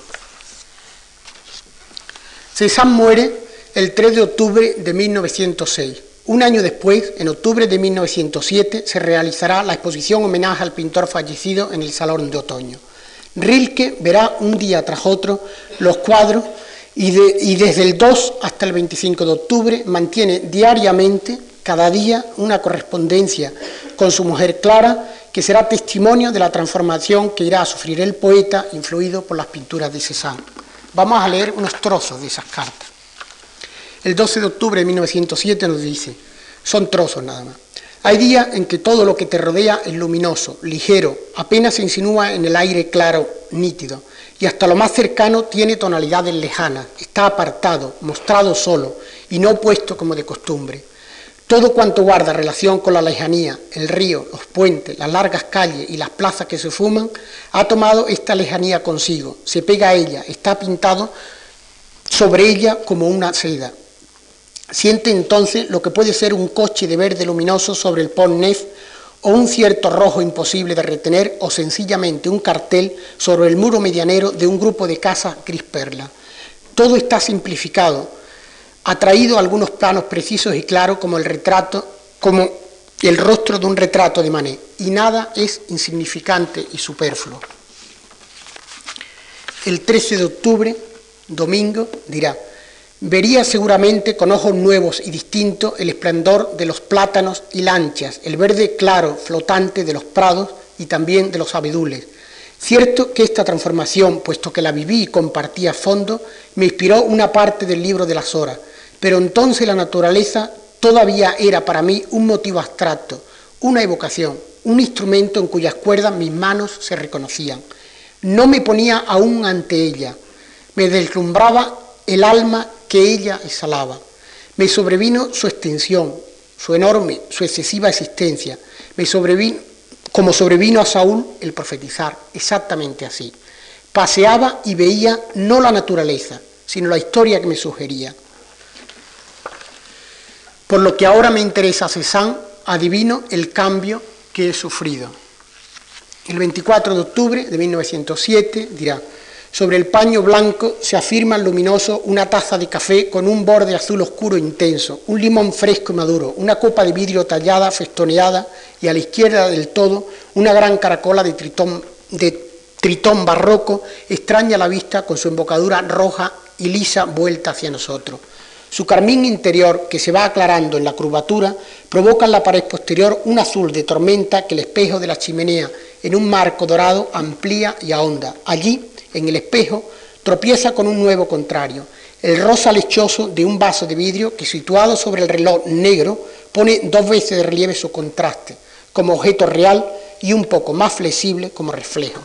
Cézanne muere el 3 de octubre de 1906. Un año después, en octubre de 1907, se realizará la exposición homenaje al pintor fallecido en el Salón de Otoño. Rilke verá un día tras otro los cuadros y, desde el 2 hasta el 25 de octubre mantiene diariamente, cada día, una correspondencia con su mujer Clara, que será testimonio de la transformación que irá a sufrir el poeta, influido por las pinturas de Cézanne. Vamos a leer unos trozos de esas cartas. El 12 de octubre de 1907 nos dice, son trozos nada más. Hay días en que todo lo que te rodea es luminoso, ligero, apenas se insinúa en el aire claro, nítido y hasta lo más cercano tiene tonalidades lejanas, está apartado, mostrado solo y no puesto como de costumbre. Todo cuanto guarda relación con la lejanía, el río, los puentes, las largas calles y las plazas que se fuman, ha tomado esta lejanía consigo, se pega a ella, está pintado sobre ella como una seda. Siente entonces lo que puede ser un coche de verde luminoso sobre el Pont Neuf o un cierto rojo imposible de retener, o sencillamente un cartel sobre el muro medianero de un grupo de casas gris perla. Todo está simplificado, ha traído algunos planos precisos y claros como el retrato, como el rostro de un retrato de Manet, y nada es insignificante y superfluo. El 13 de octubre, domingo, dirá, Vería seguramente con ojos nuevos y distintos el esplendor de los plátanos y lanchas, el verde claro flotante de los prados y también de los abedules. Cierto que esta transformación, puesto que la viví y compartí a fondo, me inspiró una parte del libro de las horas, pero entonces la naturaleza todavía era para mí un motivo abstracto, una evocación, un instrumento en cuyas cuerdas mis manos se reconocían. No me ponía aún ante ella, me deslumbraba el alma que ella exhalaba. Me sobrevino su extensión, su enorme, su excesiva existencia. Me sobrevino, como sobrevino a Saúl el profetizar, exactamente así. Paseaba y veía no la naturaleza, sino la historia que me sugería. Por lo que ahora me interesa Cézanne, adivino el cambio que he sufrido. El 24 de octubre de 1907 dirá, sobre el paño blanco se afirma luminoso una taza de café con un borde azul oscuro intenso, un limón fresco y maduro, una copa de vidrio tallada, festoneada y a la izquierda del todo una gran caracola de tritón, de tritón barroco, extraña a la vista con su embocadura roja y lisa vuelta hacia nosotros. Su carmín interior, que se va aclarando en la curvatura, provoca en la pared posterior un azul de tormenta que el espejo de la chimenea, en un marco dorado, amplía y ahonda. Allí, en el espejo, tropieza con un nuevo contrario, el rosa lechoso de un vaso de vidrio que situado sobre el reloj negro pone dos veces de relieve su contraste, como objeto real y un poco más flexible como reflejo.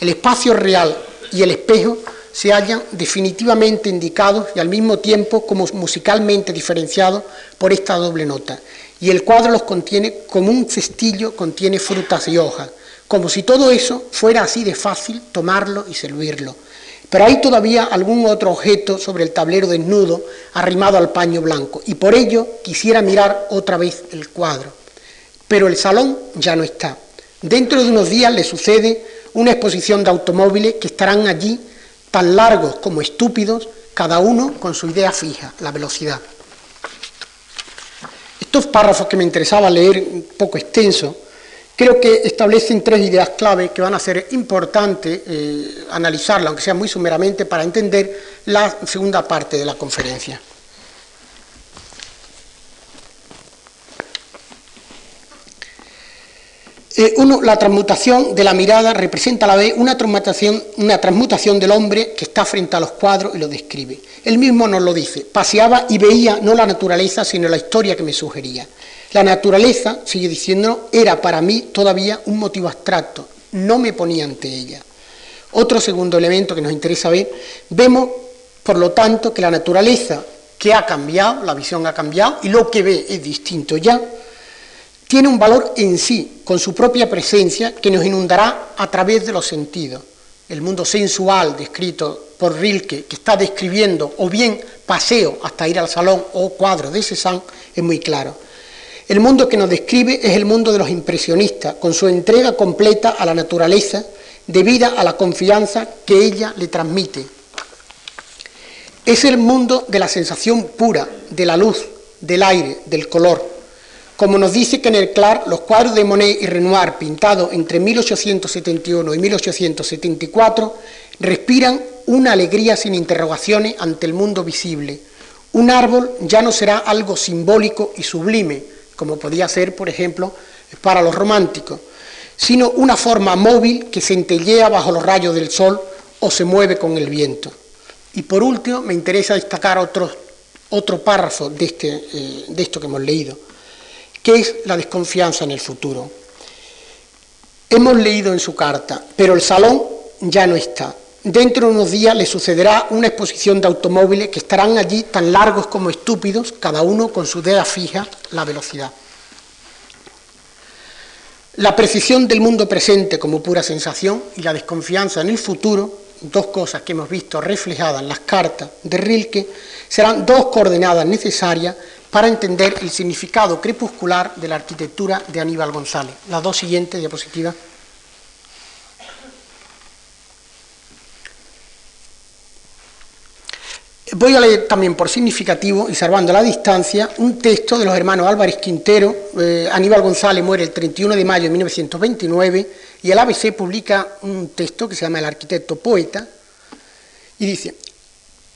El espacio real y el espejo se hallan definitivamente indicados y al mismo tiempo como musicalmente diferenciados por esta doble nota. Y el cuadro los contiene como un cestillo contiene frutas y hojas, como si todo eso fuera así de fácil tomarlo y servirlo. Pero hay todavía algún otro objeto sobre el tablero desnudo arrimado al paño blanco, y por ello quisiera mirar otra vez el cuadro. Pero el salón ya no está. Dentro de unos días le sucede una exposición de automóviles que estarán allí tan largos como estúpidos, cada uno con su idea fija, la velocidad. Estos párrafos que me interesaba leer, un poco extenso, creo que establecen tres ideas clave que van a ser importantes eh, analizarla, aunque sea muy sumeramente, para entender la segunda parte de la conferencia. Eh, uno, la transmutación de la mirada representa a la vez una transmutación, del hombre que está frente a los cuadros y lo describe. Él mismo nos lo dice, paseaba y veía no la naturaleza, sino la historia que me sugería. La naturaleza, sigue diciendo, era para mí todavía un motivo abstracto, no me ponía ante ella. Otro segundo elemento que nos interesa ver, vemos, por lo tanto, que la naturaleza que ha cambiado, la visión ha cambiado y lo que ve es distinto ya, tiene un valor en sí, con su propia presencia, que nos inundará a través de los sentidos. El mundo sensual descrito por Rilke, que está describiendo o bien paseo hasta ir al salón o cuadro de Cézanne, es muy claro. El mundo que nos describe es el mundo de los impresionistas, con su entrega completa a la naturaleza, debida a la confianza que ella le transmite. Es el mundo de la sensación pura, de la luz, del aire, del color. Como nos dice Kenneth Clark, los cuadros de Monet y Renoir pintados entre 1871 y 1874 respiran una alegría sin interrogaciones ante el mundo visible. Un árbol ya no será algo simbólico y sublime, como podía ser, por ejemplo, para los románticos, sino una forma móvil que centellea bajo los rayos del sol o se mueve con el viento. Y por último, me interesa destacar otro, otro párrafo de, este, eh, de esto que hemos leído, que es la desconfianza en el futuro. Hemos leído en su carta, pero el salón ya no está. Dentro de unos días le sucederá una exposición de automóviles que estarán allí tan largos como estúpidos, cada uno con su idea fija, la velocidad. La precisión del mundo presente como pura sensación y la desconfianza en el futuro, dos cosas que hemos visto reflejadas en las cartas de Rilke, serán dos coordenadas necesarias para entender el significado crepuscular de la arquitectura de Aníbal González. Las dos siguientes diapositivas. Voy a leer también por significativo y salvando la distancia un texto de los hermanos Álvarez Quintero. Eh, Aníbal González muere el 31 de mayo de 1929 y el ABC publica un texto que se llama El arquitecto poeta y dice,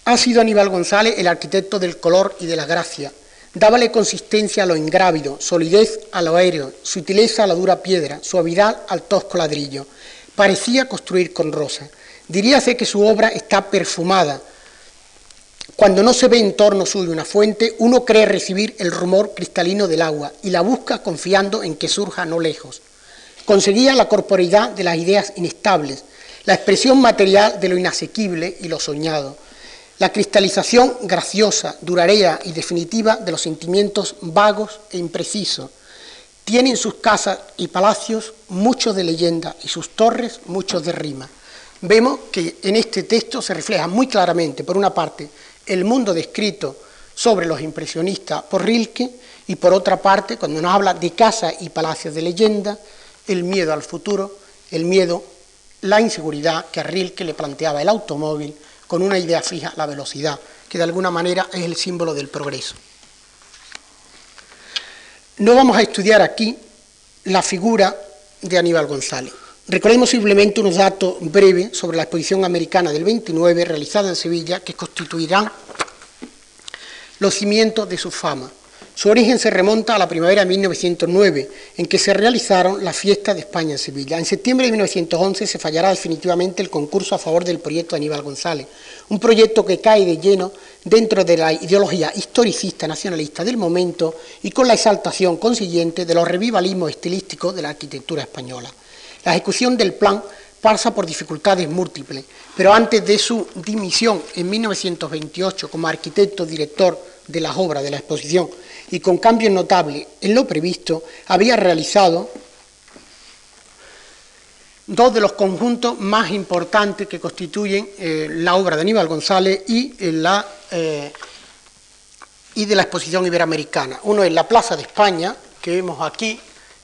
ha sido Aníbal González el arquitecto del color y de la gracia. Dábale consistencia a lo ingrávido, solidez a lo aéreo, sutileza a la dura piedra, suavidad al tosco ladrillo. Parecía construir con rosa. Diríase que su obra está perfumada, cuando no se ve en torno suyo una fuente, uno cree recibir el rumor cristalino del agua y la busca confiando en que surja no lejos. Conseguía la corporeidad de las ideas inestables, la expresión material de lo inasequible y lo soñado, la cristalización graciosa, duradera y definitiva de los sentimientos vagos e imprecisos. Tiene en sus casas y palacios mucho de leyenda y sus torres muchos de rima. Vemos que en este texto se refleja muy claramente, por una parte, el mundo descrito sobre los impresionistas por Rilke y por otra parte, cuando nos habla de casa y palacios de leyenda, el miedo al futuro, el miedo, la inseguridad que a Rilke le planteaba el automóvil con una idea fija, la velocidad, que de alguna manera es el símbolo del progreso. No vamos a estudiar aquí la figura de Aníbal González. Recordemos simplemente unos datos breves sobre la exposición americana del 29 realizada en Sevilla que constituirán los cimientos de su fama. Su origen se remonta a la primavera de 1909, en que se realizaron las fiestas de España en Sevilla. En septiembre de 1911 se fallará definitivamente el concurso a favor del proyecto de Aníbal González, un proyecto que cae de lleno dentro de la ideología historicista nacionalista del momento y con la exaltación consiguiente de los revivalismos estilísticos de la arquitectura española. La ejecución del plan pasa por dificultades múltiples, pero antes de su dimisión en 1928 como arquitecto director de las obras de la exposición y con cambios notables en lo previsto, había realizado dos de los conjuntos más importantes que constituyen eh, la obra de Aníbal González y, eh, la, eh, de la exposición iberoamericana. Uno es la Plaza de España, que vemos aquí,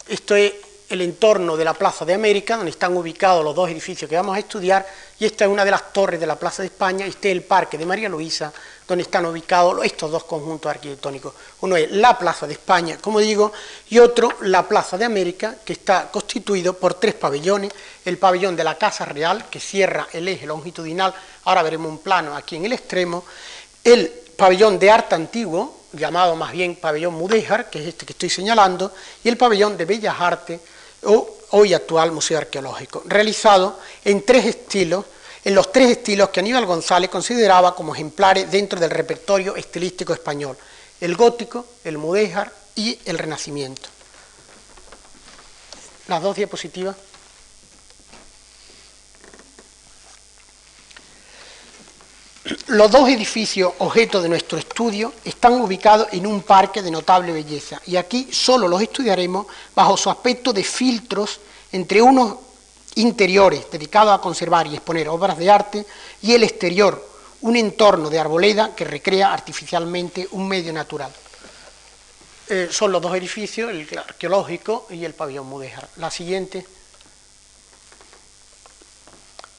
esto es el entorno de la Plaza de América, donde están ubicados los dos edificios que vamos a estudiar, y esta es una de las torres de la Plaza de España, y este es el Parque de María Luisa, donde están ubicados estos dos conjuntos arquitectónicos. Uno es la Plaza de España, como digo, y otro la Plaza de América, que está constituido por tres pabellones, el pabellón de la Casa Real, que cierra el eje longitudinal, ahora veremos un plano aquí en el extremo, el pabellón de arte antiguo, llamado más bien pabellón Mudéjar, que es este que estoy señalando, y el pabellón de Bellas Artes, o hoy actual Museo Arqueológico, realizado en tres estilos, en los tres estilos que Aníbal González consideraba como ejemplares dentro del repertorio estilístico español, el gótico, el mudéjar y el renacimiento. Las dos diapositivas. Los dos edificios objeto de nuestro estudio están ubicados en un parque de notable belleza y aquí solo los estudiaremos bajo su aspecto de filtros entre unos interiores dedicados a conservar y exponer obras de arte y el exterior, un entorno de arboleda que recrea artificialmente un medio natural. Eh, son los dos edificios, el arqueológico y el pabellón mudéjar. La siguiente.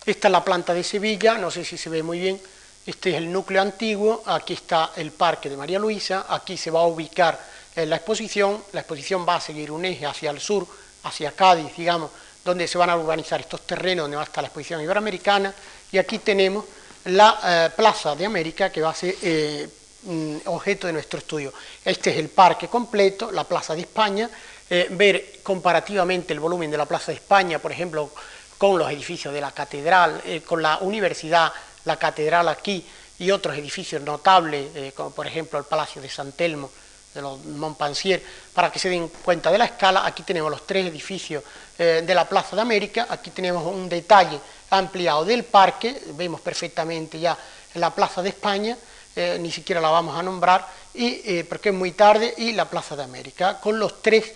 Esta es la planta de Sevilla, no sé si se ve muy bien este es el núcleo antiguo, aquí está el Parque de María Luisa, aquí se va a ubicar la exposición, la exposición va a seguir un eje hacia el sur, hacia Cádiz, digamos, donde se van a urbanizar estos terrenos, donde va a estar la exposición iberoamericana, y aquí tenemos la eh, Plaza de América, que va a ser eh, mm, objeto de nuestro estudio. Este es el parque completo, la Plaza de España, eh, ver comparativamente el volumen de la Plaza de España, por ejemplo, con los edificios de la catedral, con la universidad la catedral aquí y otros edificios notables, como por ejemplo el Palacio de San Telmo, de los Montpensier, para que se den cuenta de la escala. Aquí tenemos los tres edificios eh, de la Plaza de América, aquí tenemos un detalle ampliado del parque, vemos perfectamente ya la Plaza de España, eh, ni siquiera la vamos a nombrar, y, porque es muy tarde, y la Plaza de América, con los tres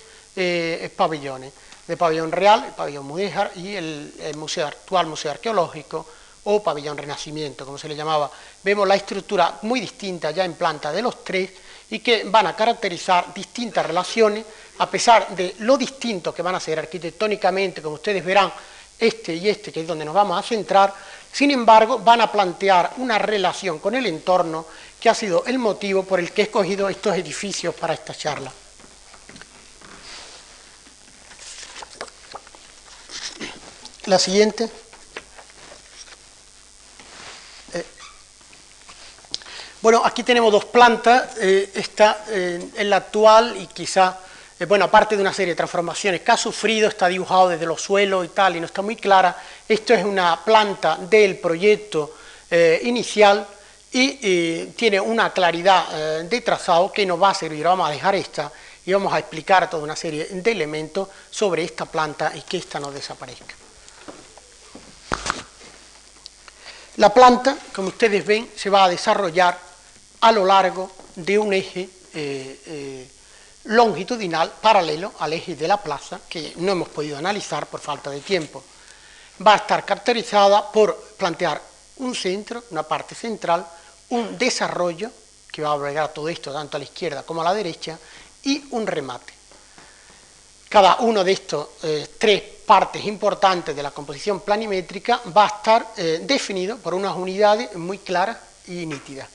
pabellones, de pabellón real, el pabellón Mudéjar y el, el museo, actual Museo Arqueológico, o pabellón renacimiento, como se le llamaba. Vemos la estructura muy distinta ya en planta de los tres y que van a caracterizar distintas relaciones, a pesar de lo distinto que van a ser arquitectónicamente, como ustedes verán, este y este, que es donde nos vamos a centrar, sin embargo, van a plantear una relación con el entorno que ha sido el motivo por el que he escogido estos edificios para esta charla. La siguiente. Bueno, aquí tenemos dos plantas, eh, esta eh, es la actual y quizá, eh, bueno, aparte de una serie de transformaciones que ha sufrido, está dibujado desde los suelos y tal, y no está muy clara, esto es una planta del proyecto inicial y tiene una claridad de trazado que nos va a servir, vamos a dejar esta y vamos a explicar toda una serie de elementos sobre esta planta y que esta no desaparezca. La planta, como ustedes ven, se va a desarrollar a lo largo de un eje eh, eh, longitudinal paralelo al eje de la plaza, que no hemos podido analizar por falta de tiempo. Va a estar caracterizada por plantear un centro, una parte central, un desarrollo, que va a albergar todo esto tanto a la izquierda como a la derecha, y un remate. Cada uno de estos eh, tres partes importantes de la composición planimétrica va a estar definido por unas unidades muy claras y nítidas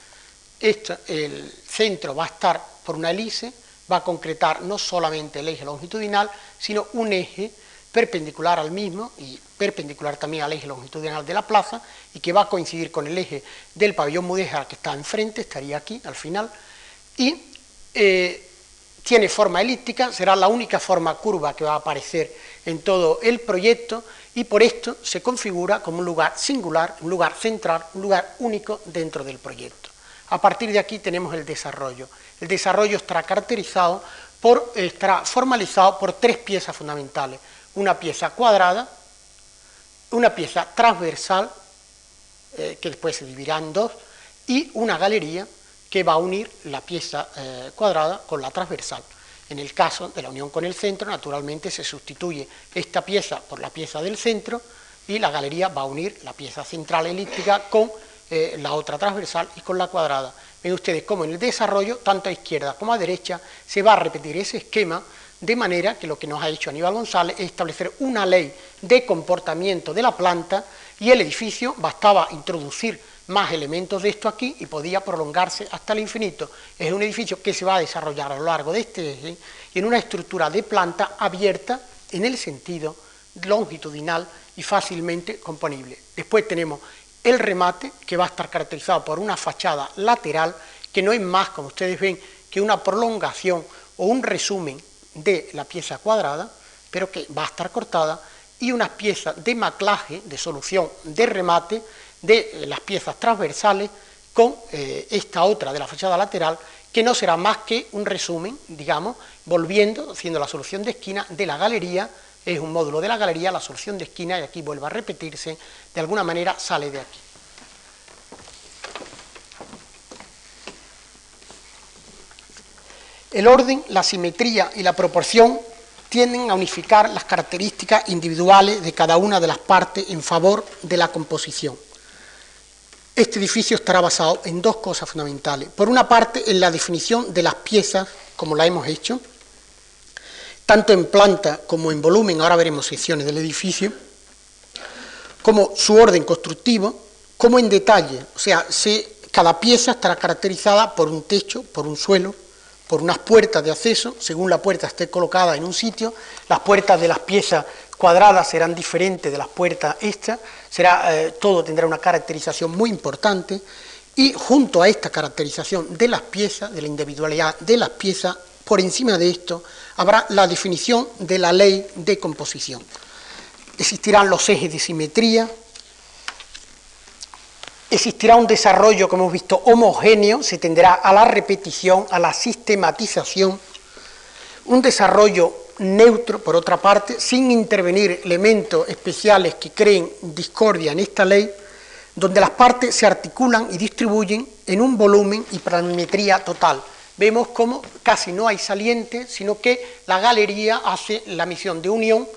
el centro va a estar por una hélice, va a concretar no solamente el eje longitudinal, sino un eje perpendicular al mismo y perpendicular también al eje longitudinal de la plaza y que va a coincidir con el eje del pabellón mudéjar que está enfrente, estaría aquí al final, y eh, tiene forma elíptica, será la única forma curva que va a aparecer en todo el proyecto y por esto se configura como un lugar singular, un lugar central, un lugar único dentro del proyecto. A partir de aquí tenemos el desarrollo. El desarrollo estará caracterizado por, estará formalizado por tres piezas fundamentales. Una pieza cuadrada, una pieza transversal, eh, que después se dividirá en dos, y una galería que va a unir la pieza eh, cuadrada con la transversal. En el caso de la unión con el centro, naturalmente se sustituye esta pieza por la pieza del centro y la galería va a unir la pieza central elíptica con eh, la otra transversal y con la cuadrada. Ven ustedes cómo en el desarrollo, tanto a izquierda como a derecha, se va a repetir ese esquema de manera que lo que nos ha hecho Aníbal González es establecer una ley de comportamiento de la planta y el edificio bastaba introducir más elementos de esto aquí y podía prolongarse hasta el infinito. Es un edificio que se va a desarrollar a lo largo de este eje y en una estructura de planta abierta en el sentido longitudinal y fácilmente componible. Después tenemos el remate, que va a estar caracterizado por una fachada lateral, que no es más, como ustedes ven, que una prolongación o un resumen de la pieza cuadrada, pero que va a estar cortada, y unas piezas de maclaje, de solución de remate, de las piezas transversales, con eh, esta otra de la fachada lateral, que no será más que un resumen, digamos, volviendo, haciendo la solución de esquina de la galería, es un módulo de la galería, la solución de esquina, y aquí vuelve a repetirse, de alguna manera sale de aquí. El orden, la simetría y la proporción tienden a unificar las características individuales de cada una de las partes en favor de la composición. Este edificio estará basado en dos cosas fundamentales. Por una parte, en la definición de las piezas, como la hemos hecho, tanto en planta como en volumen, ahora veremos secciones del edificio, como su orden constructivo, como en detalle, o sea, cada pieza estará caracterizada por un techo, por un suelo, por unas puertas de acceso, según la puerta esté colocada en un sitio, las puertas de las piezas cuadradas serán diferentes de las puertas estas, será, eh, todo tendrá una caracterización muy importante, y junto a esta caracterización de las piezas, de la individualidad de las piezas, por encima de esto habrá la definición de la ley de composición. Existirán los ejes de simetría, existirá un desarrollo, como hemos visto, homogéneo, se tendrá a la repetición, a la sistematización, un desarrollo neutro, por otra parte, sin intervenir elementos especiales que creen discordia en esta ley, donde las partes se articulan y distribuyen en un volumen y planimetría total. Vemos cómo casi no hay saliente, sino que la galería hace la misión de unión,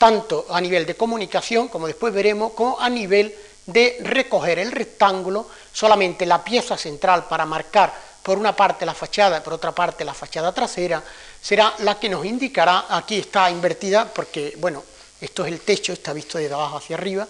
tanto a nivel de comunicación, como después veremos, como a nivel de recoger el rectángulo, solamente la pieza central para marcar por una parte la fachada por otra parte la fachada trasera, será la que nos indicará, aquí está invertida porque, bueno, esto es el techo, está visto de abajo hacia arriba,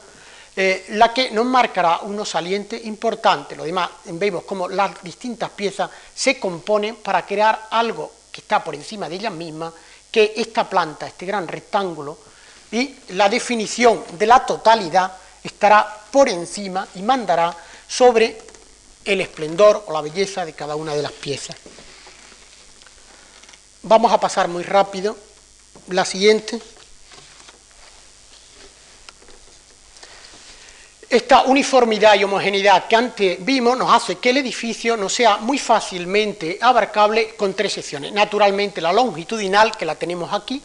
eh, la que nos marcará unos salientes importantes. Lo demás, vemos cómo las distintas piezas se componen para crear algo que está por encima de ellas mismas, que esta planta, este gran rectángulo, y la definición de la totalidad estará por encima y mandará sobre el esplendor o la belleza de cada una de las piezas. Vamos a pasar muy rápido. La siguiente. Esta uniformidad y homogeneidad que antes vimos nos hace que el edificio no sea muy fácilmente abarcable con tres secciones. Naturalmente la longitudinal, que la tenemos aquí,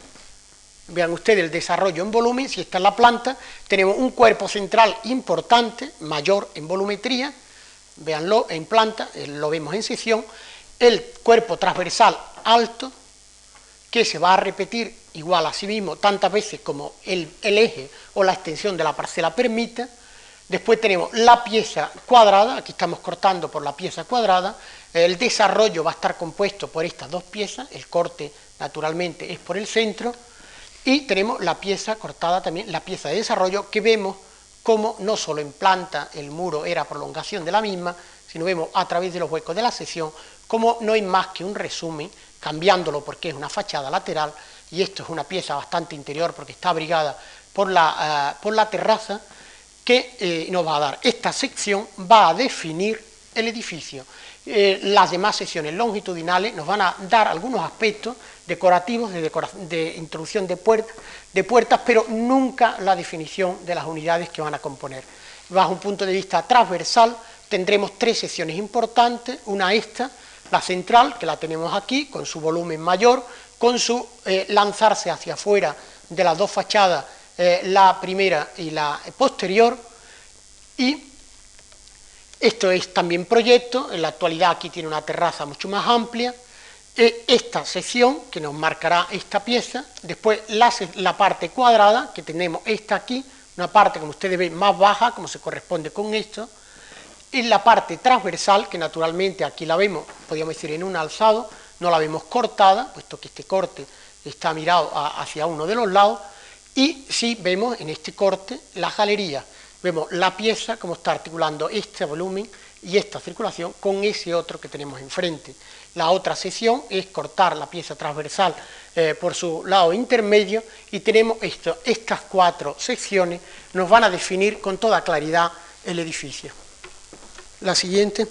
Vean ustedes el desarrollo en volumen, si está en la planta, tenemos un cuerpo central importante, mayor en volumetría, véanlo en planta, eh, lo vemos en sección, el cuerpo transversal alto, que se va a repetir igual a sí mismo tantas veces como el, el eje o la extensión de la parcela permita, después tenemos la pieza cuadrada, aquí estamos cortando por la pieza cuadrada, el desarrollo va a estar compuesto por estas dos piezas, el corte naturalmente es por el centro, y tenemos la pieza cortada también, la pieza de desarrollo, que vemos como no solo en planta el muro era prolongación de la misma, sino vemos a través de los huecos de la sección como no hay más que un resumen, cambiándolo porque es una fachada lateral, y esto es una pieza bastante interior porque está abrigada por la, eh, por la terraza, que eh, nos va a dar esta sección, va a definir el edificio. Eh, las demás secciones longitudinales nos van a dar algunos aspectos decorativos de, introducción de, de puertas, pero nunca la definición de las unidades que van a componer. Bajo un punto de vista transversal tendremos tres secciones importantes, una esta, la central, que la tenemos aquí, con su volumen mayor, con su eh, lanzarse hacia afuera de las dos fachadas, eh, la primera y la posterior, y esto es también proyecto, en la actualidad aquí tiene una terraza mucho más amplia. E esta sección que nos marcará esta pieza, después la, parte cuadrada, que tenemos esta aquí, una parte como ustedes ven más baja, como se corresponde con esto, y la parte transversal, que naturalmente aquí la vemos, podríamos decir en un alzado, no la vemos cortada, puesto que este corte está mirado hacia uno de los lados, y sí vemos en este corte la galería, vemos la pieza como está articulando este volumen y esta circulación con ese otro que tenemos enfrente. La otra sección es cortar la pieza transversal eh, por su lado intermedio y tenemos estas cuatro secciones nos van a definir con toda claridad el edificio. La siguiente.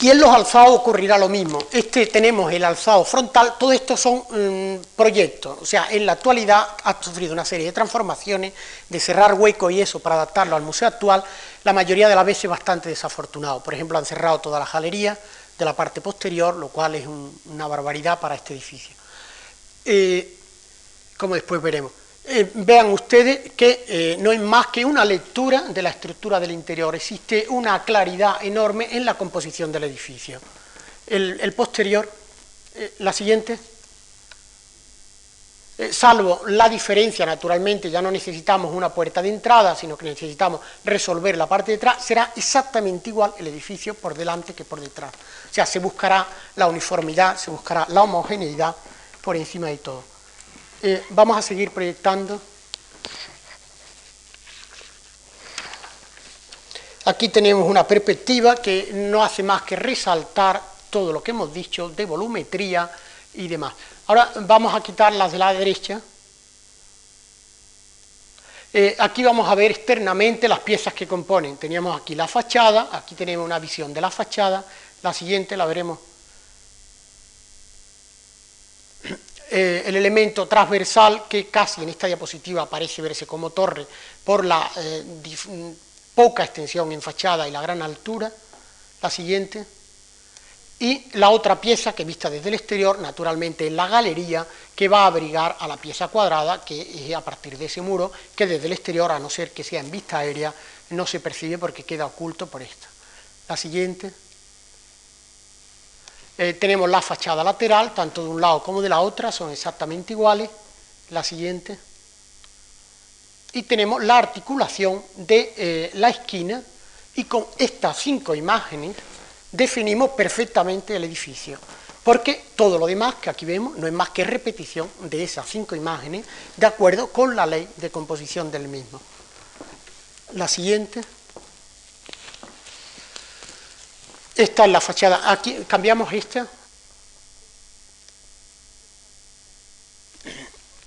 Y en los alzados ocurrirá lo mismo. Este tenemos el alzado frontal, todo esto son mm, proyectos. O sea, en la actualidad ha sufrido una serie de transformaciones, de cerrar huecos y eso para adaptarlo al museo actual, la mayoría de las veces bastante desafortunado. Por ejemplo, han cerrado toda la galería de la parte posterior, lo cual es una barbaridad para este edificio. Eh, como después veremos. Eh, vean ustedes que eh, no es más que una lectura de la estructura del interior, existe una claridad enorme en la composición del edificio. El, posterior, eh, la siguiente, salvo la diferencia, naturalmente, ya no necesitamos una puerta de entrada, sino que necesitamos resolver la parte de atrás, será exactamente igual el edificio por delante que por detrás. O sea, se buscará la uniformidad, se buscará la homogeneidad por encima de todo. Eh, vamos a seguir proyectando. Aquí tenemos una perspectiva que no hace más que resaltar todo lo que hemos dicho de volumetría y demás. Ahora vamos a quitar las de la derecha. Eh, aquí vamos a ver externamente las piezas que componen. Teníamos aquí la fachada, aquí tenemos una visión de la fachada, la siguiente la veremos Eh, el elemento transversal que casi en esta diapositiva parece verse como torre por la eh, poca extensión en fachada y la gran altura, la siguiente, y la otra pieza que vista desde el exterior, naturalmente en la galería, que va a abrigar a la pieza cuadrada, que es a partir de ese muro, que desde el exterior, a no ser que sea en vista aérea, no se percibe porque queda oculto por esta. La siguiente. Eh, tenemos la fachada lateral, tanto de un lado como de la otra, son exactamente iguales. La siguiente. Y tenemos la articulación de eh, la esquina y con estas cinco imágenes definimos perfectamente el edificio. Porque todo lo demás que aquí vemos no es más que repetición de esas cinco imágenes de acuerdo con la ley de composición del mismo. La siguiente. Esta es la fachada. Aquí cambiamos esta.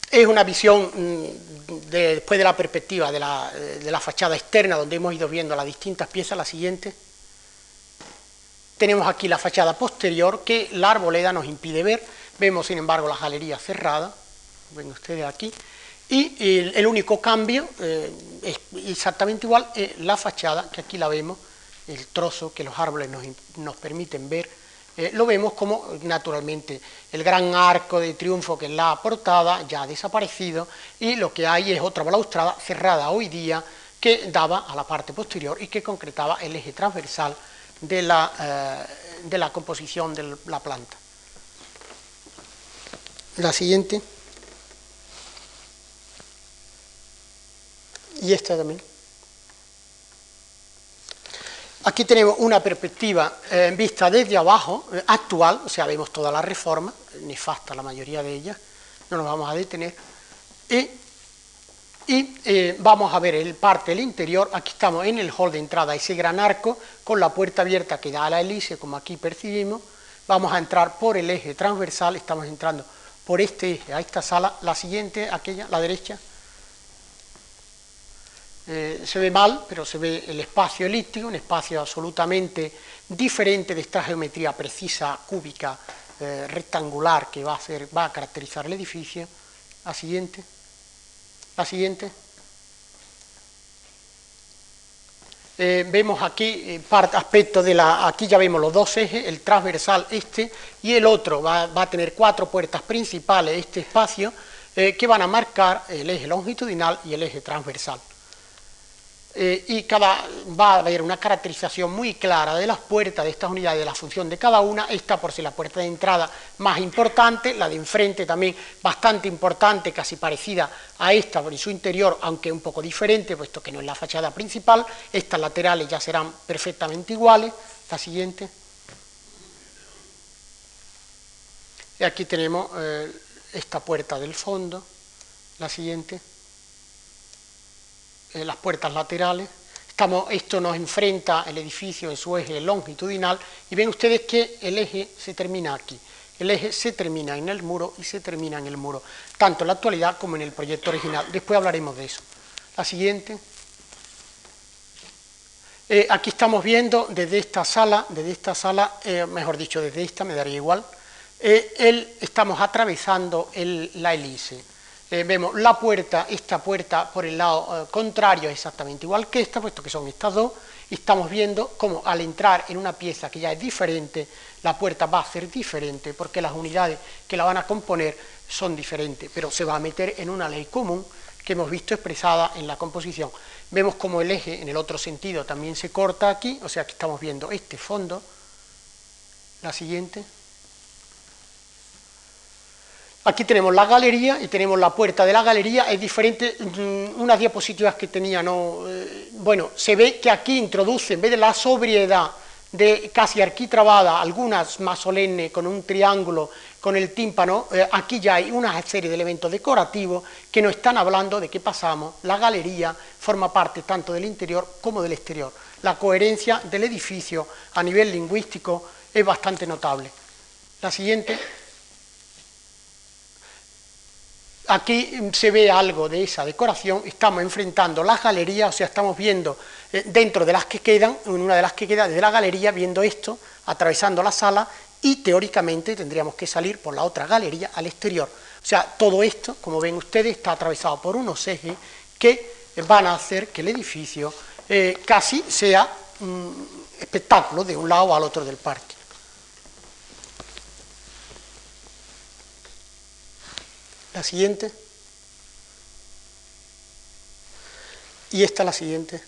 Es una visión mm, después de la perspectiva de la, fachada externa, donde hemos ido viendo las distintas piezas. La siguiente. Tenemos aquí la fachada posterior que la arboleda nos impide ver. Vemos, sin embargo, la galería cerrada. Ven ustedes aquí. Y el, único cambio eh, es exactamente igual, es la fachada, que aquí la vemos, el trozo que los árboles nos, permiten ver, eh, lo vemos como naturalmente el gran arco de triunfo que es la portada ya ha desaparecido y lo que hay es otra balaustrada cerrada hoy día que daba a la parte posterior y que concretaba el eje transversal de la, eh, de la composición de la planta. La siguiente. Y esta también. Aquí tenemos una perspectiva eh, vista desde abajo, eh, actual, o sea, vemos toda la reforma, nefasta la mayoría de ellas, no nos vamos a detener, y, eh, vamos a ver el parte del interior, aquí estamos en el hall de entrada, ese gran arco con la puerta abierta que da a la hélice, como aquí percibimos, vamos a entrar por el eje transversal, estamos entrando por este eje a esta sala, la siguiente, aquella, la derecha, eh, se ve mal, pero se ve el espacio elíptico, un espacio absolutamente diferente de esta geometría precisa, cúbica, eh, rectangular que va a, va a caracterizar el edificio. La siguiente. La siguiente. Eh, vemos aquí parte, aspecto de la, aquí ya vemos los dos ejes, el transversal este y el otro va a tener cuatro puertas principales, este espacio, que van a marcar el eje longitudinal y el eje transversal. Eh, y cada, va a haber una caracterización muy clara de las puertas de estas unidades, de la función de cada una, esta por ser la puerta de entrada más importante, la de enfrente también bastante importante, casi parecida a esta por su interior, aunque un poco diferente, puesto que no es la fachada principal, estas laterales ya serán perfectamente iguales, la siguiente. Y aquí tenemos eh, esta puerta del fondo, la siguiente. Las puertas laterales. Estamos, esto nos enfrenta el edificio en su eje longitudinal y ven ustedes que el eje se termina aquí. El eje se termina en el muro y se termina en el muro, tanto en la actualidad como en el proyecto original. Después hablaremos de eso. La siguiente. Eh, aquí estamos viendo desde esta sala, desde esta sala, eh, mejor dicho, desde esta, me daría igual, eh, estamos atravesando la hélice. Vemos la puerta, esta puerta por el lado contrario es exactamente igual que esta, puesto que son estas dos, y estamos viendo cómo al entrar en una pieza que ya es diferente, la puerta va a ser diferente, porque las unidades que la van a componer son diferentes, pero se va a meter en una ley común que hemos visto expresada en la composición. Vemos como el eje en el otro sentido también se corta aquí, o sea que estamos viendo este fondo. La siguiente. Aquí tenemos la galería y tenemos la puerta de la galería, es diferente, mm, unas diapositivas que tenía, no, eh, bueno, se ve que aquí introduce, en vez de la sobriedad de casi arquitrabada, algunas más solemnes con un triángulo con el tímpano, eh, aquí ya hay una serie de elementos decorativos que nos están hablando de que pasamos, la galería forma parte tanto del interior como del exterior. La coherencia del edificio a nivel lingüístico es bastante notable. La siguiente. Aquí se ve algo de esa decoración, estamos enfrentando las galerías, o sea, estamos viendo eh, dentro de las que quedan, en una de las que queda desde la galería, viendo esto, atravesando la sala y teóricamente tendríamos que salir por la otra galería al exterior. O sea, todo esto, como ven ustedes, está atravesado por unos ejes que van a hacer que el edificio eh, casi sea espectáculo de un lado al otro del parque. La siguiente. Y esta la siguiente.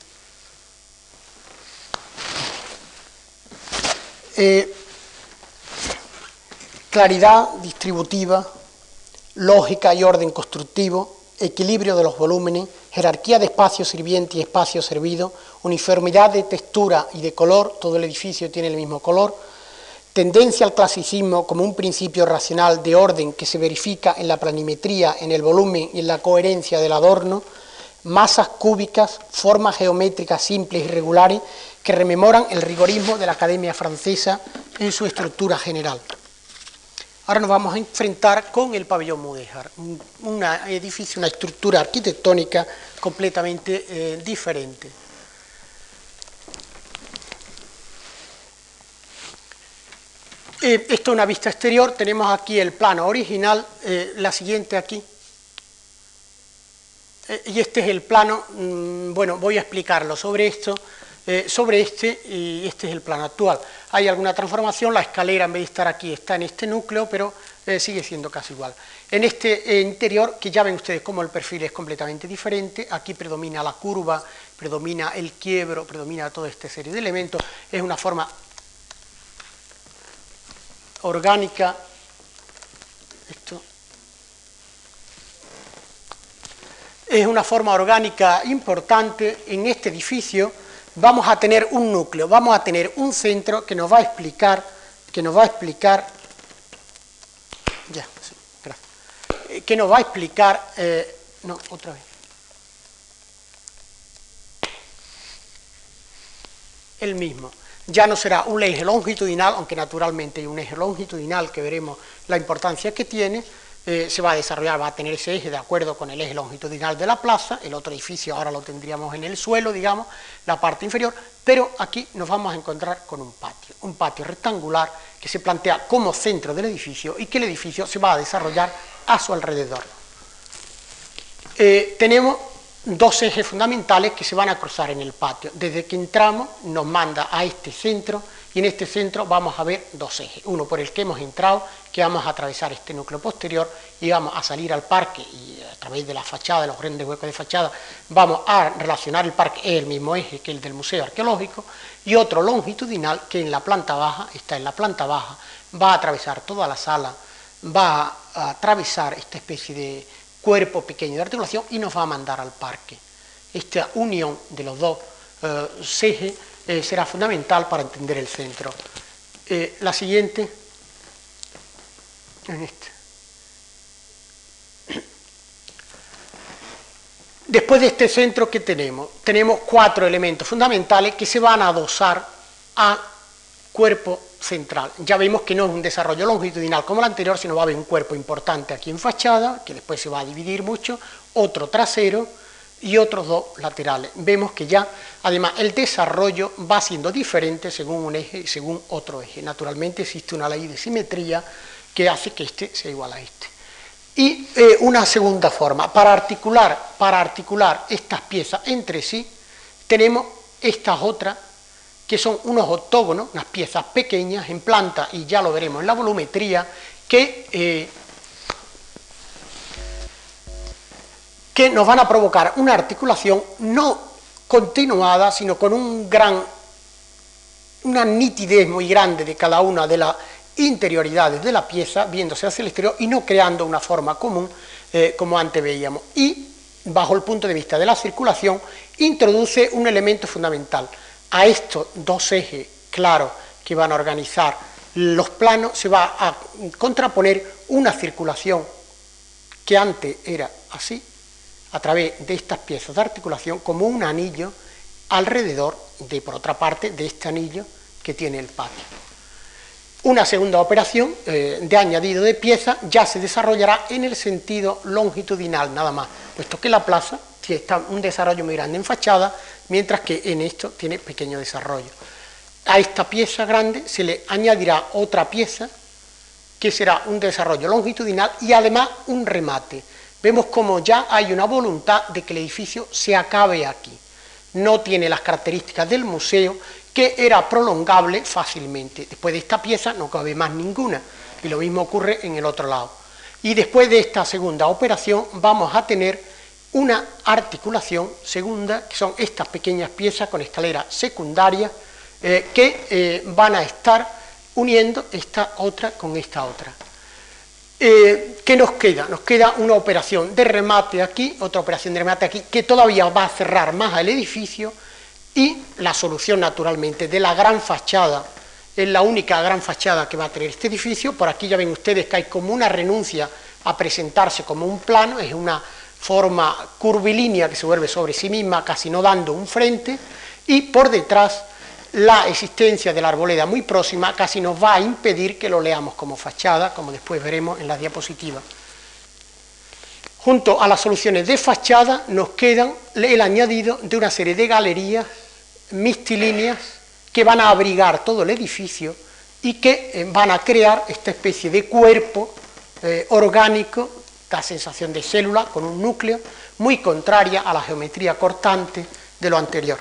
Eh, claridad distributiva, lógica y orden constructivo, equilibrio de los volúmenes, jerarquía de espacio sirviente y espacio servido, uniformidad de textura y de color, todo el edificio tiene el mismo color, tendencia al clasicismo como un principio racional de orden que se verifica en la planimetría, en el volumen y en la coherencia del adorno, masas cúbicas, formas geométricas simples y regulares que rememoran el rigorismo de la Academia Francesa en su estructura general. Ahora nos vamos a enfrentar con el pabellón Mudéjar, un edificio, una estructura arquitectónica completamente eh, diferente. Eh, esto es una vista exterior, tenemos aquí el plano original, eh, la siguiente aquí. y este es el plano, mm, bueno, voy a explicarlo sobre esto. Eh, sobre este y este es el plano actual. Hay alguna transformación, la escalera en vez de estar aquí está en este núcleo, pero eh, sigue siendo casi igual. En este eh, interior, que ya ven ustedes cómo el perfil es completamente diferente, aquí predomina la curva, predomina el quiebro, predomina toda esta serie de elementos, es una forma orgánica, esto. Es una forma orgánica importante. En este edificio, vamos a tener un núcleo, vamos a tener un centro que nos va a explicar, que nos va a explicar, ya, gracias, eh, que nos va a explicar, eh, no, otra vez, el mismo. Ya no será un eje longitudinal, aunque naturalmente hay un eje longitudinal que veremos la importancia que tiene, eh, se va a desarrollar, va a tener ese eje de acuerdo con el eje longitudinal de la plaza, el otro edificio ahora lo tendríamos en el suelo, digamos, la parte inferior, pero aquí nos vamos a encontrar con un patio, un patio rectangular que se plantea como centro del edificio y que el edificio se va a desarrollar a su alrededor. Eh, tenemos dos ejes fundamentales que se van a cruzar en el patio. Desde que entramos nos manda a este centro y en este centro vamos a ver dos ejes, uno por el que hemos entrado, que vamos a atravesar este núcleo posterior y vamos a salir al parque y a través de la fachada, los grandes huecos de fachada, vamos a relacionar el parque, es el mismo eje que el del Museo Arqueológico, y otro longitudinal que en la planta baja, está en la planta baja, va a atravesar toda la sala, va a atravesar esta especie de cuerpo pequeño de articulación y nos va a mandar al parque. Esta unión de los dos eh, ejes eh, será fundamental para entender el centro. Eh, la siguiente, en esta. Después de este centro, ¿qué tenemos? Tenemos cuatro elementos fundamentales que se van a adosar a cuerpo central. Ya vemos que no es un desarrollo longitudinal como el anterior, sino va a haber un cuerpo importante aquí en fachada, que después se va a dividir mucho, otro trasero, y otros dos laterales. Vemos que ya, además, el desarrollo va siendo diferente según un eje y según otro eje. Naturalmente existe una ley de simetría que hace que este sea igual a este. Y eh, una segunda forma, para articular, para articular estas piezas entre sí, tenemos estas otras que son unos octógonos, unas piezas pequeñas en planta, y ya lo veremos en la volumetría, que, eh, que nos van a provocar una articulación no continuada, sino con un gran, una nitidez muy grande de cada una de las interioridades de la pieza, viéndose hacia el exterior y no creando una forma común eh, como antes veíamos. Y, bajo el punto de vista de la circulación, introduce un elemento fundamental. A estos dos ejes claros que van a organizar los planos se va a contraponer una circulación que antes era así, a través de estas piezas de articulación, como un anillo alrededor de, por otra parte, de este anillo que tiene el patio. Una segunda operación eh, de añadido de piezas ya se desarrollará en el sentido longitudinal nada más, puesto que la plaza tiene un desarrollo muy grande en fachada, mientras que en esto tiene pequeño desarrollo. A esta pieza grande se le añadirá otra pieza que será un desarrollo longitudinal y además un remate. Vemos como ya hay una voluntad de que el edificio se acabe aquí. No tiene las características del museo que era prolongable fácilmente. Después de esta pieza no cabe más ninguna, y lo mismo ocurre en el otro lado. Y después de esta segunda operación vamos a tener una articulación segunda, que son estas pequeñas piezas con escalera secundaria, eh, que eh, van a estar uniendo esta otra con esta otra. Eh, ¿Qué nos queda? Nos queda una operación de remate aquí, otra operación de remate aquí, que todavía va a cerrar más al edificio, y la solución naturalmente de la gran fachada, es la única gran fachada que va a tener este edificio, por aquí ya ven ustedes que hay como una renuncia a presentarse como un plano, es una forma curvilínea que se vuelve sobre sí misma, casi no dando un frente, y por detrás la existencia de la arboleda muy próxima casi nos va a impedir que lo leamos como fachada, como después veremos en la diapositiva. Junto a las soluciones de fachada nos quedan el añadido de una serie de galerías mistilíneas que van a abrigar todo el edificio y que eh, van a crear esta especie de cuerpo eh, orgánico, da sensación de célula con un núcleo, muy contraria a la geometría cortante de lo anterior.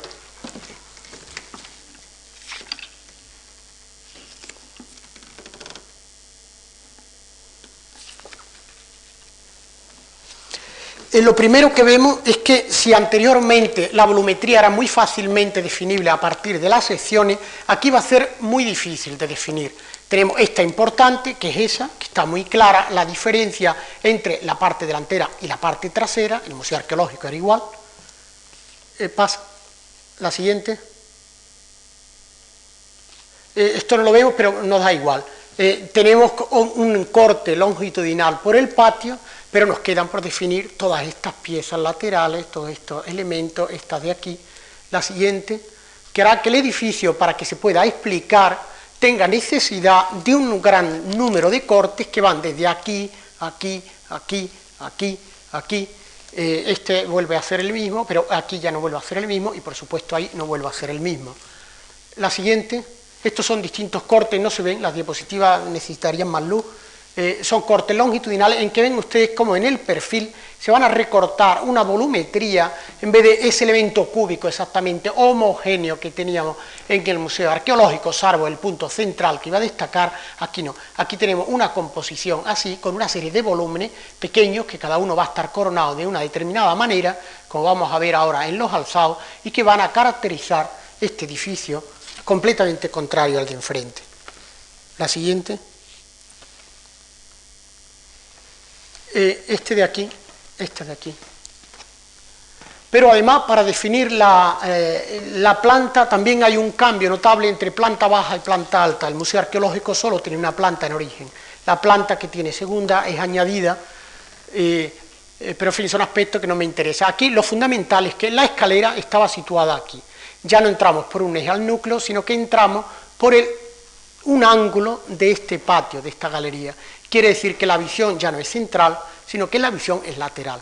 Eh, lo primero que vemos es que si anteriormente la volumetría era muy fácilmente definible a partir de las secciones, aquí va a ser muy difícil de definir. Tenemos esta importante, que es esa, que está muy clara, la diferencia entre la parte delantera y la parte trasera, el Museo Arqueológico era igual. Eh, pasa. La siguiente. Eh, esto no lo vemos, pero nos da igual. tenemos un corte longitudinal por el patio, pero nos quedan por definir todas estas piezas laterales, todos estos elementos, estas de aquí, la siguiente, que hará que el edificio, para que se pueda explicar, tenga necesidad de un gran número de cortes que van desde aquí, aquí, aquí, aquí, aquí. Eh, este vuelve a ser el mismo, pero aquí ya no vuelve a ser el mismo y por supuesto ahí no vuelve a ser el mismo. La siguiente, estos son distintos cortes, no se ven, las diapositivas necesitarían más luz, eh, son cortes longitudinales en que ven ustedes como en el perfil se van a recortar una volumetría en vez de ese elemento cúbico exactamente homogéneo que teníamos en el Museo Arqueológico, salvo el punto central que iba a destacar, aquí no, aquí tenemos una composición así, con una serie de volúmenes pequeños que cada uno va a estar coronado de una determinada manera, como vamos a ver ahora en los alzados, y que van a caracterizar este edificio completamente contrario al de enfrente. La siguiente. Eh, este de aquí, este de aquí. Pero además, para definir la, eh, la, planta, también hay un cambio notable entre planta baja y planta alta. El Museo Arqueológico solo tiene una planta en origen. La planta que tiene segunda es añadida, eh, pero en fin, son aspectos que no me interesan. Aquí lo fundamental es que la escalera estaba situada aquí. Ya no entramos por un eje al núcleo, sino que entramos por el, un ángulo de este patio, de esta galería. Quiere decir que la visión ya no es central, sino que la visión es lateral.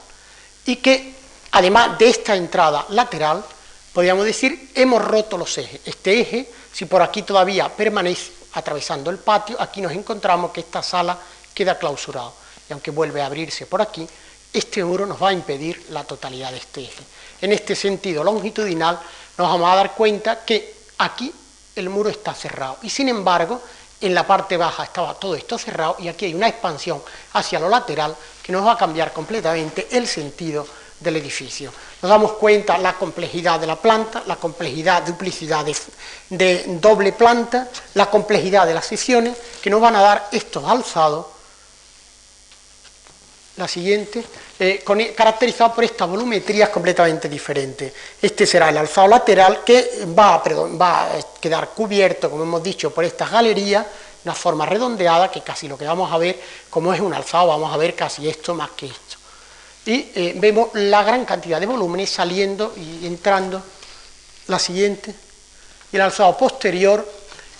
Y que además de esta entrada lateral, podríamos decir, hemos roto los ejes. Este eje, si por aquí todavía permanece atravesando el patio, aquí nos encontramos que esta sala queda clausurada. Y aunque vuelve a abrirse por aquí, este muro nos va a impedir la totalidad de este eje. En este sentido longitudinal nos vamos a dar cuenta que aquí el muro está cerrado y sin embargo en la parte baja estaba todo esto cerrado y aquí hay una expansión hacia lo lateral que nos va a cambiar completamente el sentido del edificio. Nos damos cuenta la complejidad de la planta, la complejidad, duplicidad de, de doble planta, la complejidad de las secciones que nos van a dar estos alzados la siguiente, eh, e, caracterizado por estas volumetrías completamente diferentes. Este será el alzado lateral que va a, va a quedar cubierto, como hemos dicho, por estas galerías, una forma redondeada, que casi lo que vamos a ver, como es un alzado, vamos a ver casi esto más que esto. Y eh, vemos la gran cantidad de volúmenes saliendo y entrando. La siguiente, y el alzado posterior,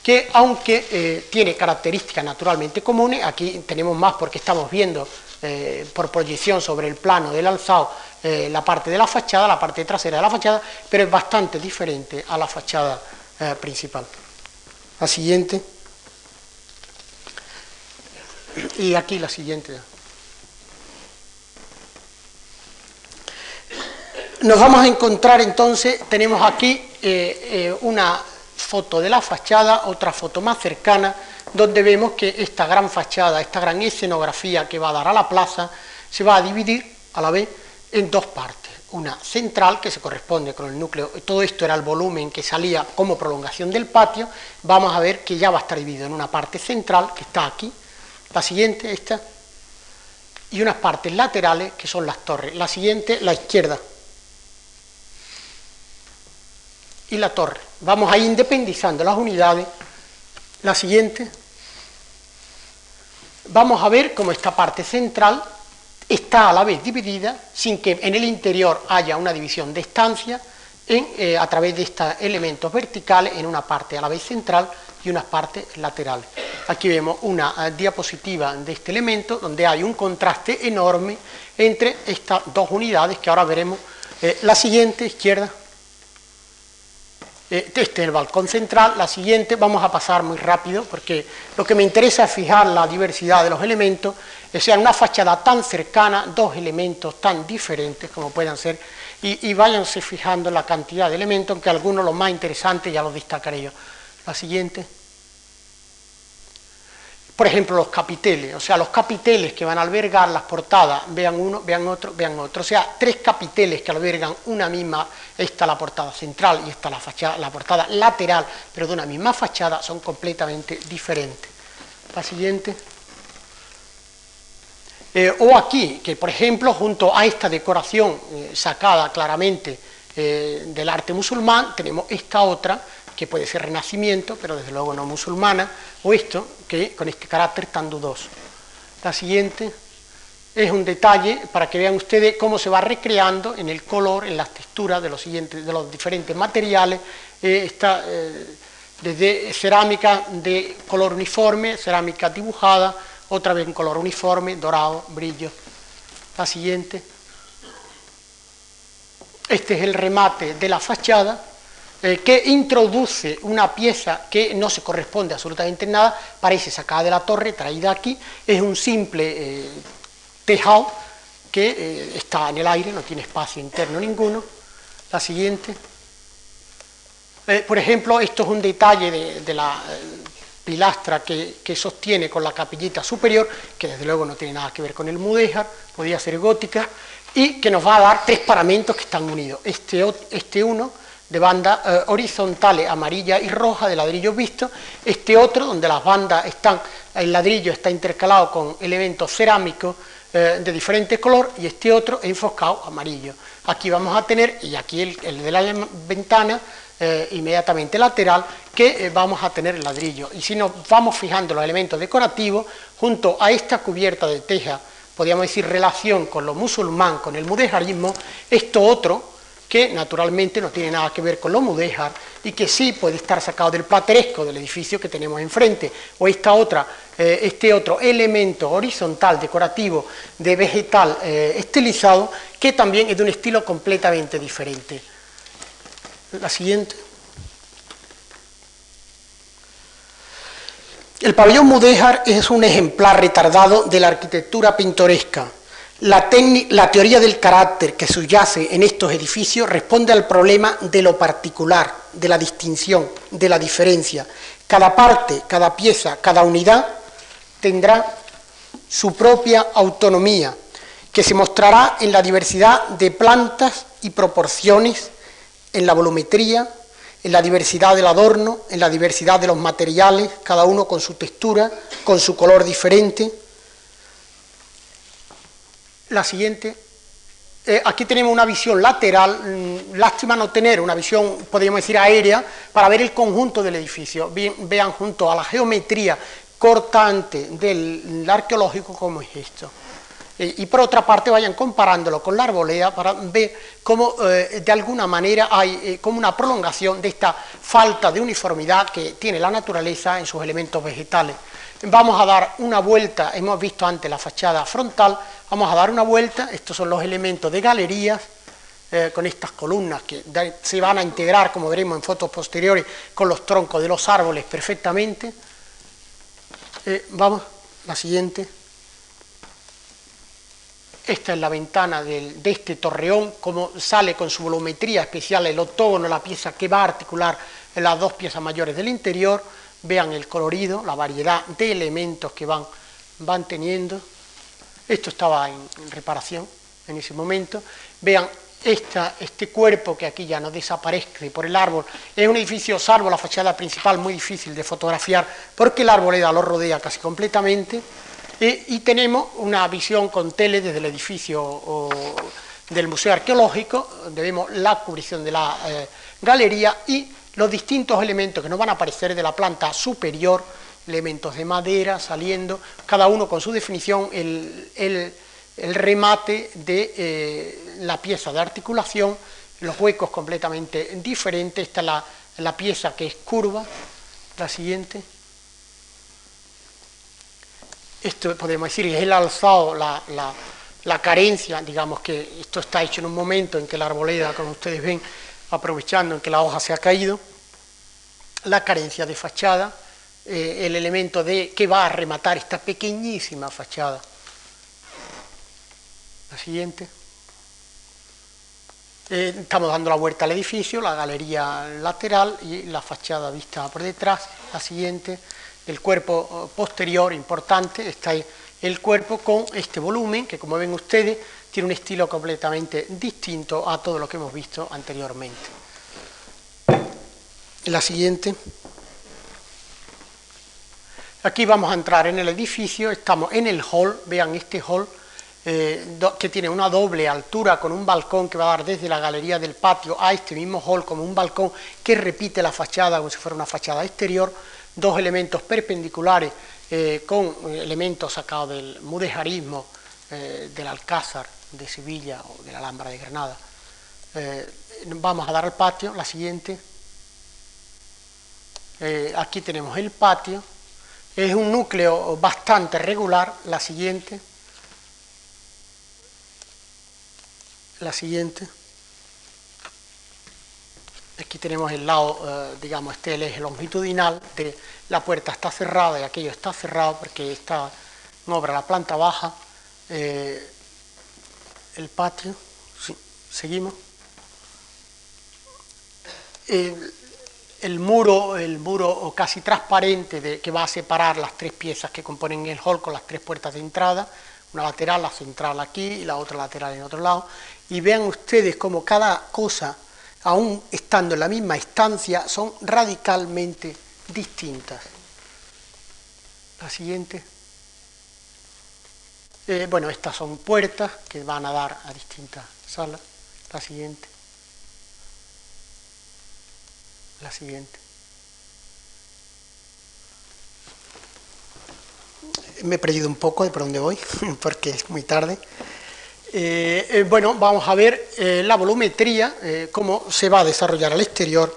que aunque eh, tiene características naturalmente comunes, aquí tenemos más porque estamos viendo eh, por proyección sobre el plano del alzado eh, la parte de la fachada, la parte trasera de la fachada, pero es bastante diferente a la fachada eh, principal. La siguiente. Y aquí la siguiente. Nos vamos a encontrar entonces, tenemos aquí una foto de la fachada, otra foto más cercana, donde vemos que esta gran fachada, esta gran escenografía que va a dar a la plaza, se va a dividir a la vez en dos partes. Una central, que se corresponde con el núcleo, todo esto era el volumen que salía como prolongación del patio, vamos a ver que ya va a estar dividido en una parte central, que está aquí, la siguiente, esta, y unas partes laterales, que son las torres. La siguiente, la izquierda, y la torre. Vamos a ir independizando las unidades. La siguiente, vamos a ver cómo esta parte central está a la vez dividida sin que en el interior haya una división de estancia eh, a través de estos elementos verticales en una parte a la vez central y una parte lateral. Aquí vemos una eh, diapositiva de este elemento donde hay un contraste enorme entre estas dos unidades que ahora veremos. Eh, la siguiente, izquierda. Eh, este es el balcón central, la siguiente vamos a pasar muy rápido porque lo que me interesa es fijar la diversidad de los elementos, o sea, una fachada tan cercana, dos elementos tan diferentes como puedan ser, y, y váyanse fijando la cantidad de elementos, aunque algunos los más interesantes ya los destacaré yo. La siguiente por ejemplo, los capiteles, o sea, los capiteles que van a albergar las portadas, vean uno, vean otro, vean otro, o sea, tres capiteles que albergan una misma, esta la portada central y esta la, fachada, la portada lateral, pero de una misma fachada, son completamente diferentes. La siguiente. Eh, o aquí, que por ejemplo, junto a esta decoración eh, sacada claramente eh, del arte musulmán, tenemos esta otra, que puede ser renacimiento, pero desde luego no musulmana, o esto, que con este carácter tan dudoso. La siguiente es un detalle para que vean ustedes cómo se va recreando en el color, en las texturas de los, siguientes, de los diferentes materiales, eh, está, eh, desde cerámica de color uniforme, cerámica dibujada, otra vez en color uniforme, dorado, brillo. La siguiente. Este es el remate de la fachada, eh, que introduce una pieza que no se corresponde absolutamente en nada, parece sacada de la torre, traída aquí, es un simple eh, tejado que eh, está en el aire, no tiene espacio interno ninguno. La siguiente. por ejemplo, esto es un detalle de, la pilastra que, sostiene con la capillita superior, que desde luego no tiene nada que ver con el mudéjar, podría ser gótica, y que nos va a dar tres paramentos que están unidos. Este, este uno de bandas eh, horizontales amarilla y roja de ladrillo visto, este otro donde las bandas están, el ladrillo está intercalado con elementos cerámicos eh, de diferente color y este otro enfocado amarillo. Aquí vamos a tener, y aquí el, de la ventana, eh, inmediatamente lateral, que vamos a tener el ladrillo. Y si nos vamos fijando los elementos decorativos, junto a esta cubierta de teja, podríamos decir relación con lo musulmán, con el mudejarismo, esto otro, que naturalmente no tiene nada que ver con lo mudéjar y que sí puede estar sacado del plateresco del edificio que tenemos enfrente, o esta otra, eh, este otro elemento horizontal decorativo de vegetal eh, estilizado, que también es de un estilo completamente diferente. La siguiente. El pabellón mudéjar es un ejemplar retardado de la arquitectura pintoresca la, teoría del carácter que subyace en estos edificios responde al problema de lo particular, de la distinción, de la diferencia. Cada parte, cada pieza, cada unidad tendrá su propia autonomía, que se mostrará en la diversidad de plantas y proporciones, en la volumetría, en la diversidad del adorno, en la diversidad de los materiales, cada uno con su textura, con su color diferente, la siguiente. Eh, aquí tenemos una visión lateral, mm, lástima no tener una visión, podríamos decir, aérea, para ver el conjunto del edificio. vean junto a la geometría cortante del arqueológico cómo es esto. Eh, y por otra parte vayan comparándolo con la arboleda para ver cómo eh, de alguna manera hay como una prolongación de esta falta de uniformidad que tiene la naturaleza en sus elementos vegetales. Vamos a dar una vuelta, hemos visto antes la fachada frontal, Vamos a dar una vuelta, estos son los elementos de galerías, eh, con estas columnas que se van a integrar, como veremos en fotos posteriores, con los troncos de los árboles perfectamente. Eh, vamos, la siguiente. Esta es la ventana de este torreón, como sale con su volumetría especial el octógono, la pieza que va a articular las dos piezas mayores del interior. Vean el colorido, la variedad de elementos que van, van teniendo. Esto estaba en, reparación en ese momento. Vean este cuerpo que aquí ya no desaparece por el árbol. Es un edificio, salvo la fachada principal, muy difícil de fotografiar porque la arboleda lo rodea casi completamente. y tenemos una visión con tele desde el edificio del Museo Arqueológico, donde vemos la cubrición de la eh, galería y los distintos elementos que nos van a aparecer de la planta superior elementos de madera saliendo, cada uno con su definición, el, remate de eh, la pieza de articulación, los huecos completamente diferentes, esta es la, pieza que es curva, la siguiente. Esto podemos decir es el alzado, la, la, carencia, digamos que esto está hecho en un momento en que la arboleda, como ustedes ven, aprovechando en que la hoja se ha caído, la carencia de fachada, eh, el elemento de que va a rematar esta pequeñísima fachada. La siguiente. Eh, estamos dando la vuelta al edificio, la galería lateral y la fachada vista por detrás. La siguiente, el cuerpo eh, posterior importante, está el cuerpo con este volumen que como ven ustedes tiene un estilo completamente distinto a todo lo que hemos visto anteriormente. La siguiente. Aquí vamos a entrar en el edificio, estamos en el hall, vean este hall eh, que tiene una doble altura con un balcón que va a dar desde la galería del patio a este mismo hall como un balcón que repite la fachada como si fuera una fachada exterior, dos elementos perpendiculares eh, con elementos sacados del mudejarismo eh, del Alcázar de Sevilla o de la Alhambra de Granada. vamos a dar al patio, la siguiente. aquí tenemos el patio, es un núcleo bastante regular, la siguiente. La siguiente. Aquí tenemos el lado, eh, digamos, este el eje longitudinal de la puerta está cerrada y aquello está cerrado porque está en obra la planta baja. Eh, el patio, sí, seguimos el muro, el muro casi transparente de, que va a separar las tres piezas que componen el hall con las tres puertas de entrada, una lateral, la central aquí y la otra lateral en otro lado, y vean ustedes como cada cosa, aún estando en la misma estancia, son radicalmente distintas. La siguiente. Eh, bueno, estas son puertas que van a dar a distintas salas. La siguiente. la siguiente. Me he perdido un poco de por dónde voy, porque es muy tarde. Eh, bueno, vamos a ver la volumetría, cómo se va a desarrollar al exterior.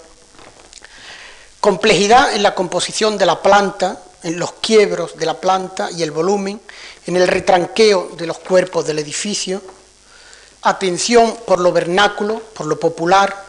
Complejidad en la composición de la planta, en los quiebros de la planta y el volumen, en el retranqueo de los cuerpos del edificio, atención por lo vernáculo, por lo popular,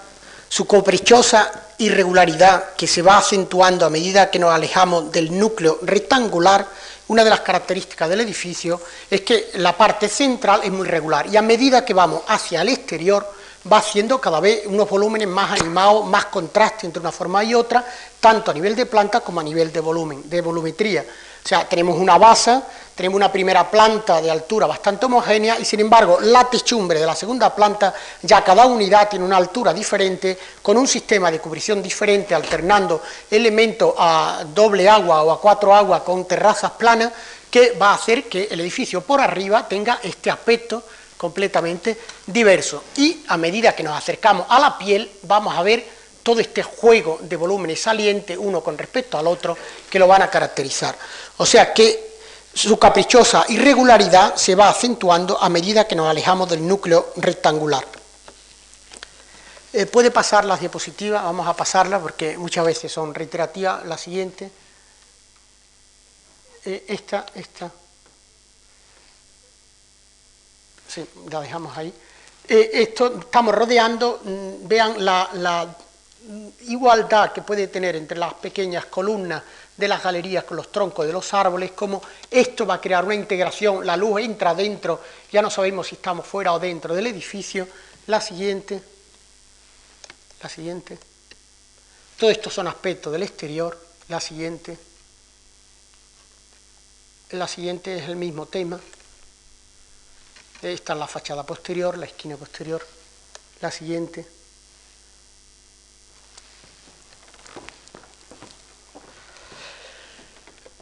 su caprichosa irregularidad que se va acentuando a medida que nos alejamos del núcleo rectangular, una de las características del edificio es que la parte central es muy regular y a medida que vamos hacia el exterior va haciendo cada vez unos volúmenes más animados, más contraste entre una forma y otra, tanto a nivel de planta como a nivel de volumen, de volumetría. O sea, tenemos una base, tenemos una primera planta de altura bastante homogénea y sin embargo la techumbre de la segunda planta ya cada unidad tiene una altura diferente, con un sistema de cubrición diferente, alternando elementos a doble agua o a cuatro aguas con terrazas planas, que va a hacer que el edificio por arriba tenga este aspecto completamente diverso. Y a medida que nos acercamos a la piel, vamos a ver todo este juego de volúmenes salientes uno con respecto al otro que lo van a caracterizar. O sea que su caprichosa irregularidad se va acentuando a medida que nos alejamos del núcleo rectangular. Eh, puede pasar las diapositivas, vamos a pasarlas porque muchas veces son reiterativas. La siguiente, eh, esta, esta. La dejamos ahí. Eh, esto estamos rodeando, mm, vean la, la igualdad que puede tener entre las pequeñas columnas de las galerías con los troncos de los árboles, como esto va a crear una integración, la luz entra dentro, ya no sabemos si estamos fuera o dentro del edificio. La siguiente, la siguiente. Todo esto son aspectos del exterior. La siguiente. La siguiente es el mismo tema. Esta es la fachada posterior, la esquina posterior. La siguiente.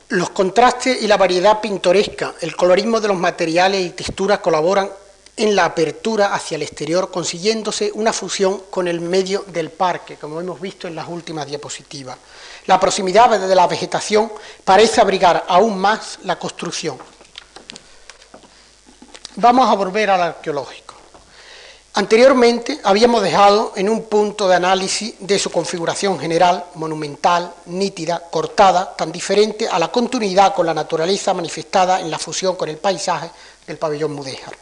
Los contrastes y la variedad pintoresca, el colorismo de los materiales y texturas colaboran en la apertura hacia el exterior, consiguiéndose una fusión con el medio del parque, como hemos visto en las últimas diapositivas. La proximidad de la vegetación parece abrigar aún más la construcción. Vamos a volver al arqueológico. Anteriormente habíamos dejado en un punto de análisis de su configuración general, monumental, nítida, cortada, tan diferente a la continuidad con la naturaleza manifestada en la fusión con el paisaje del pabellón Mudéjar.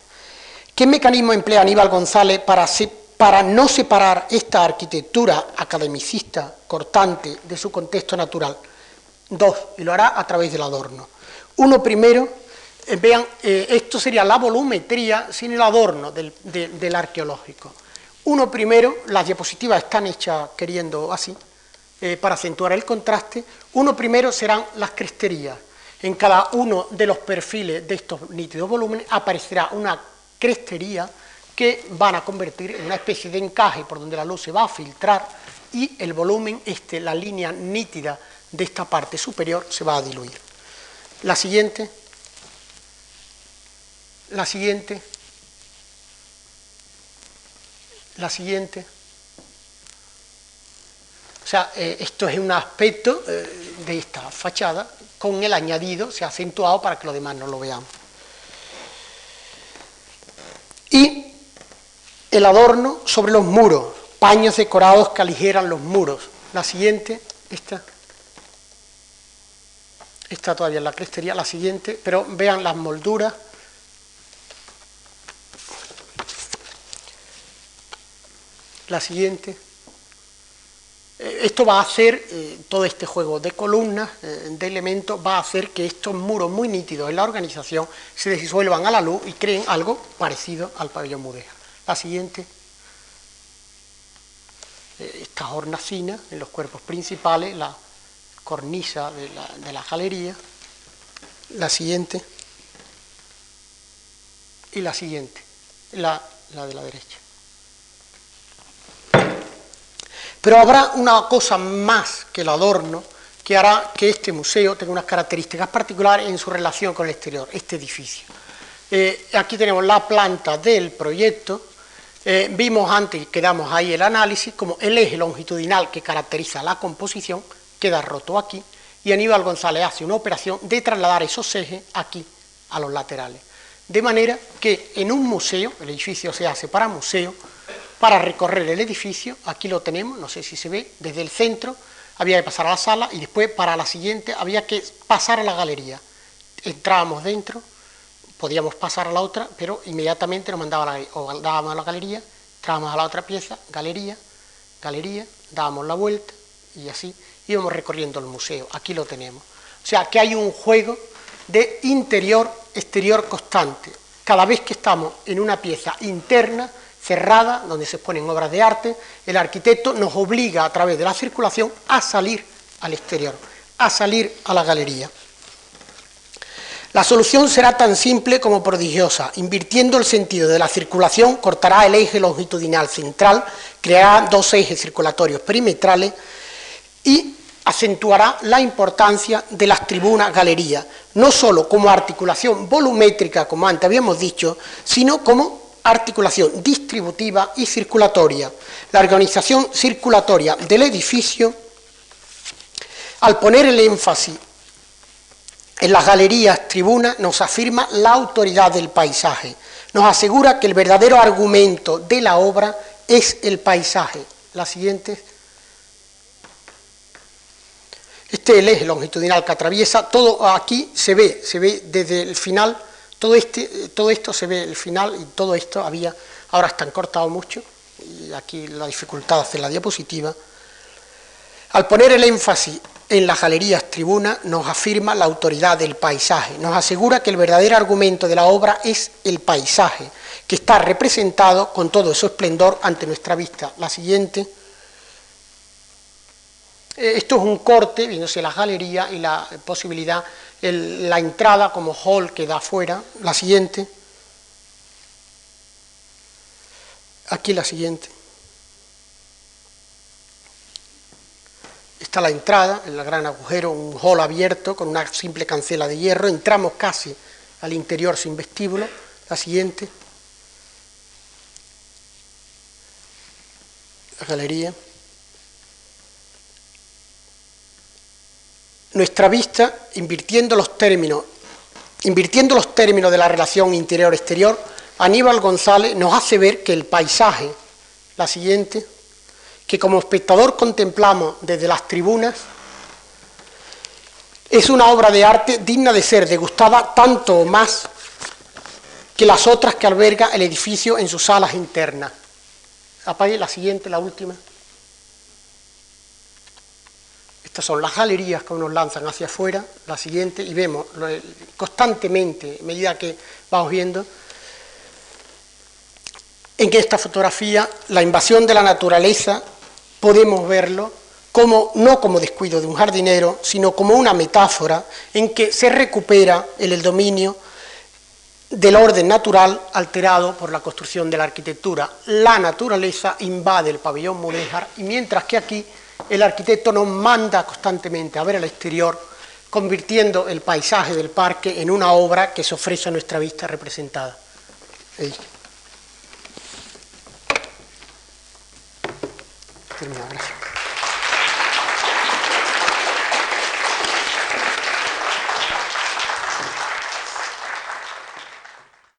¿Qué mecanismo emplea Aníbal González para, para no separar esta arquitectura academicista cortante de su contexto natural? Dos, y lo hará a través del adorno. Uno primero, eh, vean, eh, esto sería la volumetría sin el adorno del, arqueológico. Uno primero, las diapositivas están hechas queriendo así, eh, para acentuar el contraste. Uno primero serán las cresterías. En cada uno de los perfiles de estos nítidos volúmenes aparecerá una crestería que van a convertir en una especie de encaje por donde la luz se va a filtrar y el volumen, este, la línea nítida de esta parte superior, se va a diluir. La siguiente la siguiente, la siguiente. O sea, eh, esto es un aspecto eh, de esta fachada con el añadido, se ha acentuado para que los demás no lo veamos. Y el adorno sobre los muros, paños decorados que aligeran los muros. La siguiente, esta, esta todavía en la crestería, la siguiente, pero vean las molduras la siguiente. Eh, esto va a hacer, eh, todo este juego de columnas, eh, de elementos, va a hacer que estos muros muy nítidos en la organización se disuelvan a la luz y creen algo parecido al pabellón mudéjar. La siguiente, estas hornacinas en los cuerpos principales, la cornisa de la, galería, la siguiente y la siguiente, la de la derecha. Pero habrá una cosa más que el adorno que hará que este museo tenga unas características particulares en su relación con el exterior, este edificio. Eh, aquí tenemos la planta del proyecto. Eh, vimos antes, quedamos ahí el análisis, como el eje longitudinal que caracteriza la composición queda roto aquí y Aníbal González hace una operación de trasladar esos ejes aquí a los laterales. De manera que en un museo, el edificio se hace para museo, para recorrer el edificio, aquí lo tenemos, no sé si se ve, desde el centro había que pasar a la sala y después para la siguiente había que pasar a la galería. Entrábamos dentro, podíamos pasar a la otra, pero inmediatamente nos mandaba a la, o dábamos a la galería, entrábamos a la otra pieza, galería, galería, dábamos la vuelta y así íbamos recorriendo el museo. Aquí lo tenemos. O sea que hay un juego de interior-exterior constante. Cada vez que estamos en una pieza interna, cerrada, donde se exponen obras de arte, el arquitecto nos obliga a través de la circulación a salir al exterior, a salir a la galería. La solución será tan simple como prodigiosa. Invirtiendo el sentido de la circulación, cortará el eje longitudinal central, creará dos ejes circulatorios perimetrales y acentuará la importancia de las tribunas galerías, no sólo como articulación volumétrica, como antes habíamos dicho, sino como articulación distributiva y circulatoria. La organización circulatoria del edificio, al poner el énfasis en las galerías tribunas, nos afirma la autoridad del paisaje, nos asegura que el verdadero argumento de la obra es el paisaje. La siguiente. Este es el eje longitudinal que atraviesa, todo aquí se ve, se ve desde el final, todo, este, todo esto se ve el final y todo esto había, ahora están cortados mucho, y aquí la dificultad de hacer la diapositiva. Al poner el énfasis en las galerías tribunas nos afirma la autoridad del paisaje, nos asegura que el verdadero argumento de la obra es el paisaje, que está representado con todo su esplendor ante nuestra vista. La siguiente. Eh, esto es un corte, viéndose la galería y la posibilidad, la entrada como hall que da afuera. La siguiente. Aquí la siguiente. Está la entrada, el gran agujero, un hall abierto con una simple cancela de hierro. Entramos casi al interior sin vestíbulo. La siguiente. La galería. Nuestra vista, invirtiendo los términos, invirtiendo los términos de la relación interior-exterior, Aníbal González nos hace ver que el paisaje, la siguiente, que como espectador contemplamos desde las tribunas, es una obra de arte digna de ser degustada tanto o más que las otras que alberga el edificio en sus salas internas. Apague la siguiente, la última. Estas son las galerías que nos lanzan hacia afuera, la siguiente, y vemos constantemente, a medida que vamos viendo, en que esta fotografía, la invasión de la naturaleza, podemos verlo como, no como descuido de un jardinero, sino como una metáfora en que se recupera el, el dominio del orden natural alterado por la construcción de la arquitectura. La naturaleza invade el pabellón Mudéjar y mientras que aquí el arquitecto nos manda constantemente a ver el exterior, convirtiendo el paisaje del parque en una obra que se ofrece a nuestra vista representada.